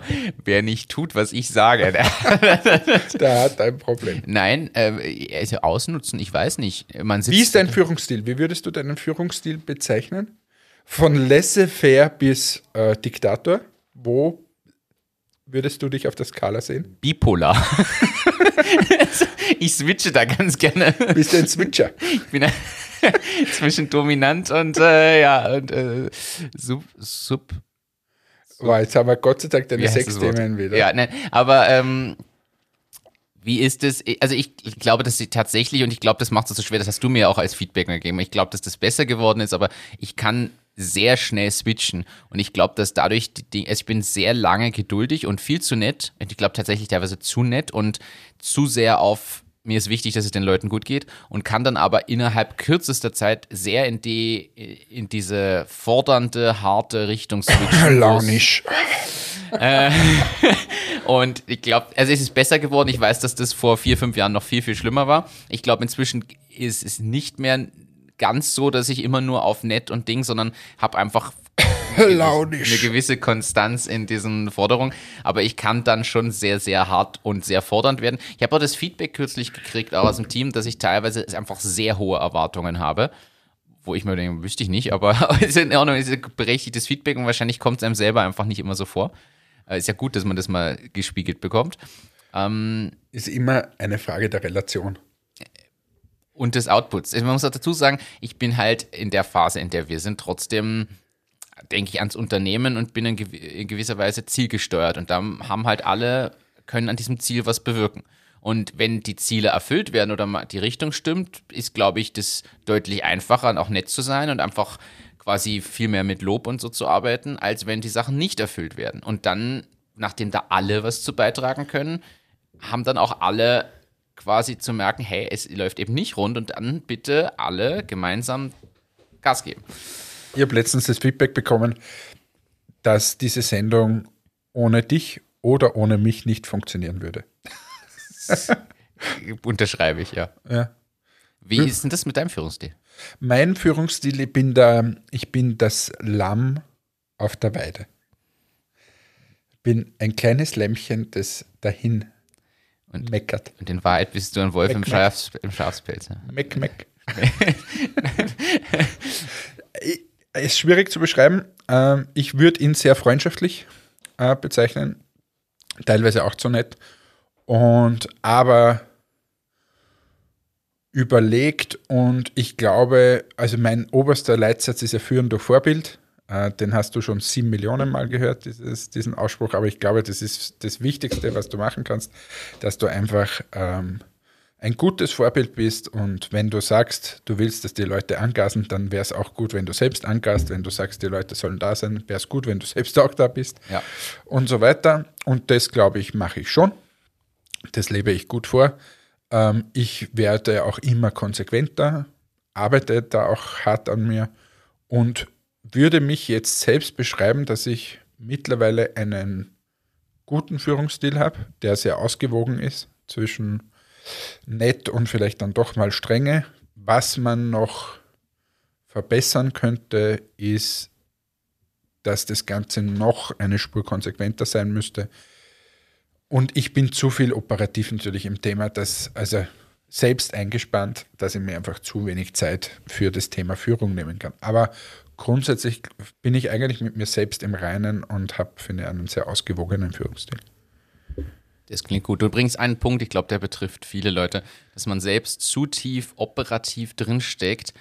wer nicht tut, was ich sage, der hat ein Problem. Nein, äh, also ausnutzen, ich weiß nicht. Wie ist dein Führungsstil? Wie würdest du deinen Führungsstil bezeichnen? Von laissez-faire bis äh, Diktator? Wo würdest du dich auf der Skala sehen? bipolar. ich switche da ganz gerne. Bist du ein Switcher? Ich bin zwischen dominant und äh, ja und äh, sub, sub Boah, jetzt haben wir Gott sei Dank deine wie heißt sechs das Wort? Themen wieder. Ja, nein, aber ähm, wie ist es? Also ich, ich glaube, dass sie tatsächlich und ich glaube, das macht es so schwer. Das hast du mir auch als Feedback gegeben. Ich glaube, dass das besser geworden ist, aber ich kann sehr schnell switchen und ich glaube, dass dadurch die, also ich bin sehr lange geduldig und viel zu nett. Ich glaube tatsächlich teilweise zu nett und zu sehr auf mir ist wichtig, dass es den Leuten gut geht und kann dann aber innerhalb kürzester Zeit sehr in die in diese fordernde, harte Richtung switchen. Launisch. und ich glaube, also es ist besser geworden. Ich weiß, dass das vor vier, fünf Jahren noch viel, viel schlimmer war. Ich glaube, inzwischen ist es nicht mehr ganz so, dass ich immer nur auf nett und Ding, sondern habe einfach eine Launisch. gewisse Konstanz in diesen Forderungen. Aber ich kann dann schon sehr, sehr hart und sehr fordernd werden. Ich habe auch das Feedback kürzlich gekriegt, auch aus dem Team, dass ich teilweise einfach sehr hohe Erwartungen habe. Wo ich mir denke, wüsste ich nicht, aber ist in Ordnung, ist ein berechtigtes Feedback und wahrscheinlich kommt es einem selber einfach nicht immer so vor. Äh, Ist ja gut, dass man das mal gespiegelt bekommt. Ist immer eine Frage der Relation. Und des Outputs. Also Man muss auch dazu sagen, ich bin halt in der Phase, in der wir sind, trotzdem denke ich ans Unternehmen und bin in, gew in gewisser Weise zielgesteuert. Und da haben halt alle, können an diesem Ziel was bewirken. Und wenn die Ziele erfüllt werden oder die Richtung stimmt, ist, glaube ich, das deutlich einfacher und auch nett zu sein und einfach quasi viel mehr mit Lob und so zu arbeiten, als wenn die Sachen nicht erfüllt werden. Und dann, nachdem da alle was zu beitragen können, haben dann auch alle quasi zu merken, hey, es läuft eben nicht rund und dann bitte alle gemeinsam Gas geben. Ich habe letztens das Feedback bekommen, dass diese Sendung ohne dich oder ohne mich nicht funktionieren würde. Unterschreibe ich, ja. Ja. Wie ist denn das mit deinem Führungsstil? Mein Führungsstil, ich bin, da, ich bin das Lamm auf der Weide. Bin ein kleines Lämmchen, das dahin Und- meckert. Und in Wahrheit bist du ein Wolf im, Meck, meck. Schafs, im Schafspelz. ja. Meck, meck. Ist schwierig zu beschreiben. Ähm, Ich würde ihn sehr freundschaftlich äh, bezeichnen. Teilweise auch zu nett. Und aber überlegt und ich glaube, also mein oberster Leitsatz ist ja Führen durch Vorbild. Äh, Den hast du schon sieben Millionen Mal gehört, dieses, diesen Ausspruch, aber ich glaube, das ist das Wichtigste, was du machen kannst, dass du einfach ähm, ein gutes Vorbild bist und wenn du sagst, du willst, dass die Leute angasen, dann wäre es auch gut, wenn du selbst angast. Wenn du sagst, die Leute sollen da sein, wäre es gut, wenn du selbst auch da bist Ja. und so weiter. Und das, glaube ich, mache ich schon. Das lebe ich gut vor. Ähm, ich werde auch immer konsequenter, arbeite da auch hart an mir und würde mich jetzt selbst beschreiben, dass ich mittlerweile einen guten Führungsstil habe, der sehr ausgewogen ist zwischen nett und vielleicht dann doch mal strenge. Was man noch verbessern könnte, ist, dass das Ganze noch eine Spur konsequenter sein müsste. Und ich bin zu viel operativ natürlich im Thema, dass, also selbst eingespannt, dass ich mir einfach zu wenig Zeit für das Thema Führung nehmen kann. Aber grundsätzlich bin ich eigentlich mit mir selbst im Reinen und habe, finde ich, einen sehr ausgewogenen Führungsstil. Das klingt gut. Du bringst einen Punkt, ich glaube, der betrifft viele Leute, dass man selbst zu tief operativ drinsteckt,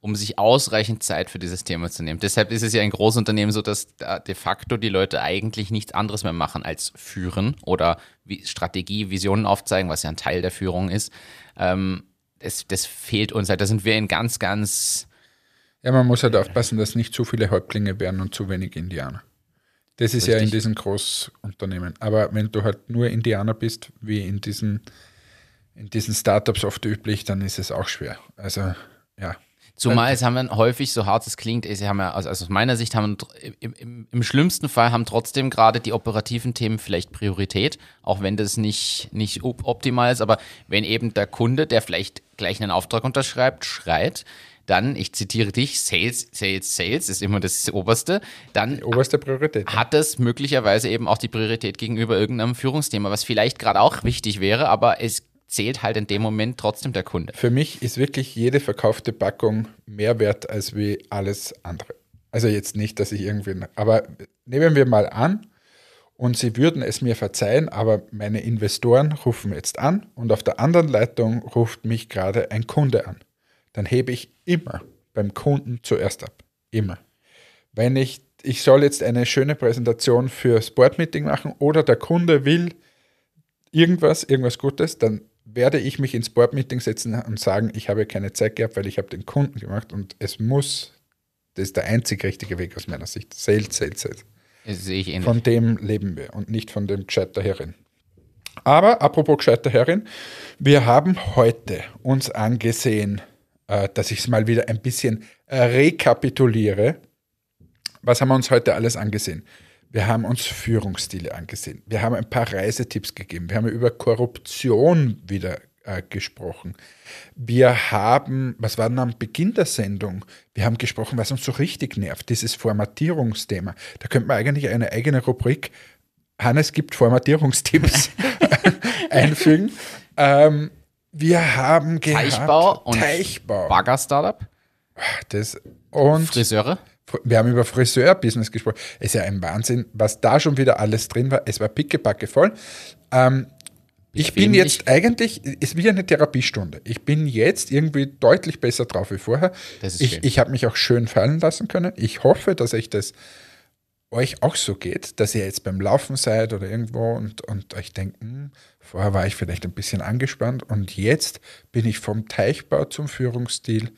um sich ausreichend Zeit für dieses Thema zu nehmen. Deshalb ist es ja in Großunternehmen so, dass da de facto die Leute eigentlich nichts anderes mehr machen als führen oder Strategie, Visionen aufzeigen, was ja ein Teil der Führung ist. Ähm, das, das fehlt uns halt. Da sind wir in ganz, ganz Ja, man muss halt aufpassen, dass nicht zu viele Häuptlinge werden und zu wenig Indianer. Das ist ja in Richtig. diesen Großunternehmen. Aber wenn du halt nur Indianer bist, wie in diesen, in diesen Startups oft üblich, dann ist es auch schwer. Also, ja. Zumal es haben wir häufig, so hart es klingt, sie haben ja, also aus meiner Sicht haben im, im, im schlimmsten Fall haben trotzdem gerade die operativen Themen vielleicht Priorität, auch wenn das nicht, nicht op optimal ist, aber wenn eben der Kunde, der vielleicht gleich einen Auftrag unterschreibt, schreit, dann, ich zitiere dich, Sales, Sales, Sales ist immer das Oberste, dann Oberste Priorität. hat es möglicherweise eben auch die Priorität gegenüber irgendeinem Führungsthema, was vielleicht gerade auch wichtig wäre, aber es zählt halt in dem Moment trotzdem der Kunde. Für mich ist wirklich jede verkaufte Packung mehr wert als wie alles andere. Also jetzt nicht, dass ich irgendwie, aber nehmen wir mal an, und sie würden es mir verzeihen, aber meine Investoren rufen jetzt an und auf der anderen Leitung ruft mich gerade ein Kunde an. Dann hebe ich immer beim Kunden zuerst ab. Immer. Wenn ich, ich soll jetzt eine schöne Präsentation für Sportmeeting machen oder der Kunde will irgendwas, irgendwas Gutes, dann werde ich mich ins Board-Meeting setzen und sagen, ich habe keine Zeit gehabt, weil ich habe den Kunden gemacht und es muss, das ist der einzig richtige Weg aus meiner Sicht. Sales, Sales, Sales. Das sehe ich ähnlich. Von dem leben wir und nicht von dem gescheiter Herrin. Aber apropos gescheiter Herrin, wir haben heute uns angesehen, äh, dass ich es mal wieder ein bisschen äh, rekapituliere. Was haben wir uns heute alles angesehen? Wir haben uns Führungsstile angesehen. Wir haben ein paar Reisetipps gegeben. Wir haben über Korruption wieder äh, gesprochen. Wir haben, was war denn am Beginn der Sendung? Wir haben gesprochen, was uns so richtig nervt, dieses Formatierungsthema. Da könnte man eigentlich eine eigene Rubrik, Hannes gibt Formatierungstipps, einfügen. Ähm, wir haben gehabt, Teichbau und Teichbau. Bagger-Startup, Das, und Friseure. wir haben über Friseur-Business gesprochen. Es ist ja ein Wahnsinn, was da schon wieder alles drin war. Es war pickepacke voll. Ähm, ich bin jetzt eigentlich, ist wie eine Therapiestunde. Ich bin jetzt irgendwie deutlich besser drauf wie vorher. Das ist ich schön. ich habe mich auch schön fallen lassen können. Ich hoffe, dass euch das euch auch so geht, dass ihr jetzt beim Laufen seid oder irgendwo und, und euch denkt, hm, vorher war ich vielleicht ein bisschen angespannt und jetzt bin ich vom Teichbau zum Führungsstil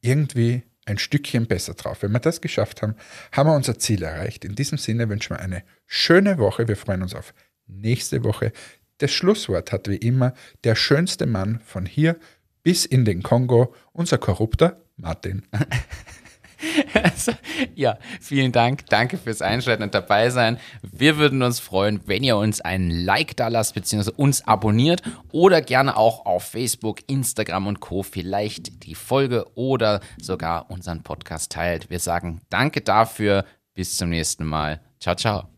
irgendwie ein Stückchen besser drauf. Wenn wir das geschafft haben, haben wir unser Ziel erreicht. In diesem Sinne wünschen wir eine schöne Woche. Wir freuen uns auf nächste Woche. Das Schlusswort hat wie immer der schönste Mann von hier bis in den Kongo, unser Korrupter Martin. Also, ja, vielen Dank. Danke fürs Einschalten und dabei sein. Wir würden uns freuen, wenn ihr uns einen Like da lasst, beziehungsweise uns abonniert oder gerne auch auf Facebook, Instagram und Co. vielleicht die Folge oder sogar unseren Podcast teilt. Wir sagen Danke dafür. Bis zum nächsten Mal. Ciao, ciao.